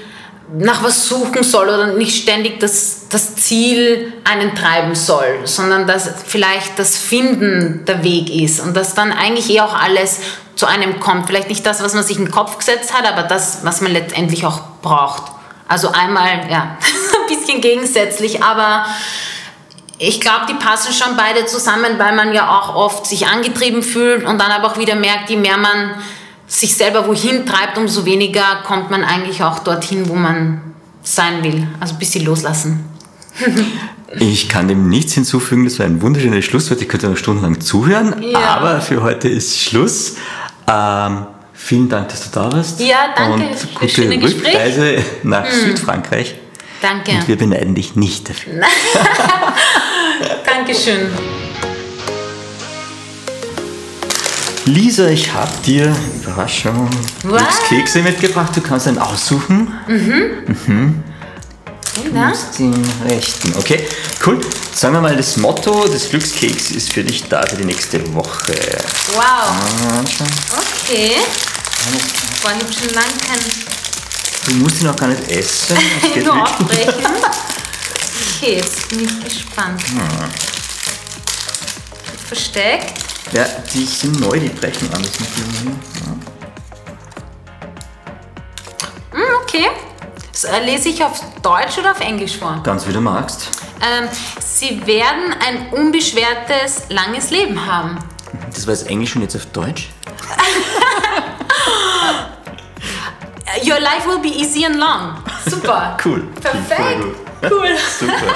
nach was suchen soll oder nicht ständig das, das Ziel einen treiben soll, sondern dass vielleicht das Finden der Weg ist und dass dann eigentlich eh auch alles zu einem kommt. Vielleicht nicht das, was man sich in den Kopf gesetzt hat, aber das, was man letztendlich auch braucht. Also einmal, ja, [laughs] ein bisschen gegensätzlich, aber ich glaube, die passen schon beide zusammen, weil man ja auch oft sich angetrieben fühlt und dann aber auch wieder merkt, je mehr man sich selber wohin treibt, umso weniger kommt man eigentlich auch dorthin, wo man sein will. Also ein bisschen loslassen. [laughs] Ich kann dem nichts hinzufügen, das war ein wunderschönes Schlusswort. Ich könnte noch stundenlang zuhören, ja. aber für heute ist Schluss. Ähm, vielen Dank, dass du da warst. Ja, danke. Und gute Rückreise Gespräch. nach hm. Südfrankreich. Danke. Und wir beneiden dich nicht dafür. [laughs] Dankeschön. Lisa, ich habe dir Überraschung Kekse mitgebracht. Du kannst einen aussuchen. Mhm. Mhm. Du musst den rechten. Okay, cool. Sagen wir mal, das Motto des Glückskeks ist für dich da für die nächste Woche. Wow. Okay. Boah, ich habe schon lange kein... Du musst ihn auch gar nicht essen. [laughs] Nur aufbrechen. [laughs] Okay, jetzt bin ich gespannt. Hm. Versteckt. Ja, die sind neu, die brechen an. Das ja. Hm, okay. Das äh, lese ich auf Deutsch oder auf Englisch vor? Ganz wie du magst. Ähm, sie werden ein unbeschwertes, langes Leben haben. Das war jetzt Englisch und jetzt auf Deutsch? [laughs] Your life will be easy and long. Super. [laughs] cool. Perfekt. Cool. [laughs] Super.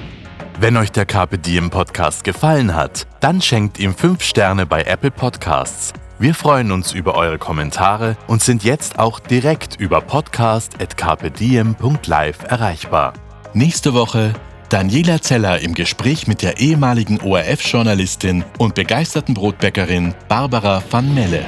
Wenn euch der Carpe Diem Podcast gefallen hat, dann schenkt ihm 5 Sterne bei Apple Podcasts. Wir freuen uns über eure Kommentare und sind jetzt auch direkt über podcast.carpediem.live erreichbar. Nächste Woche Daniela Zeller im Gespräch mit der ehemaligen ORF-Journalistin und begeisterten Brotbäckerin Barbara van Melle.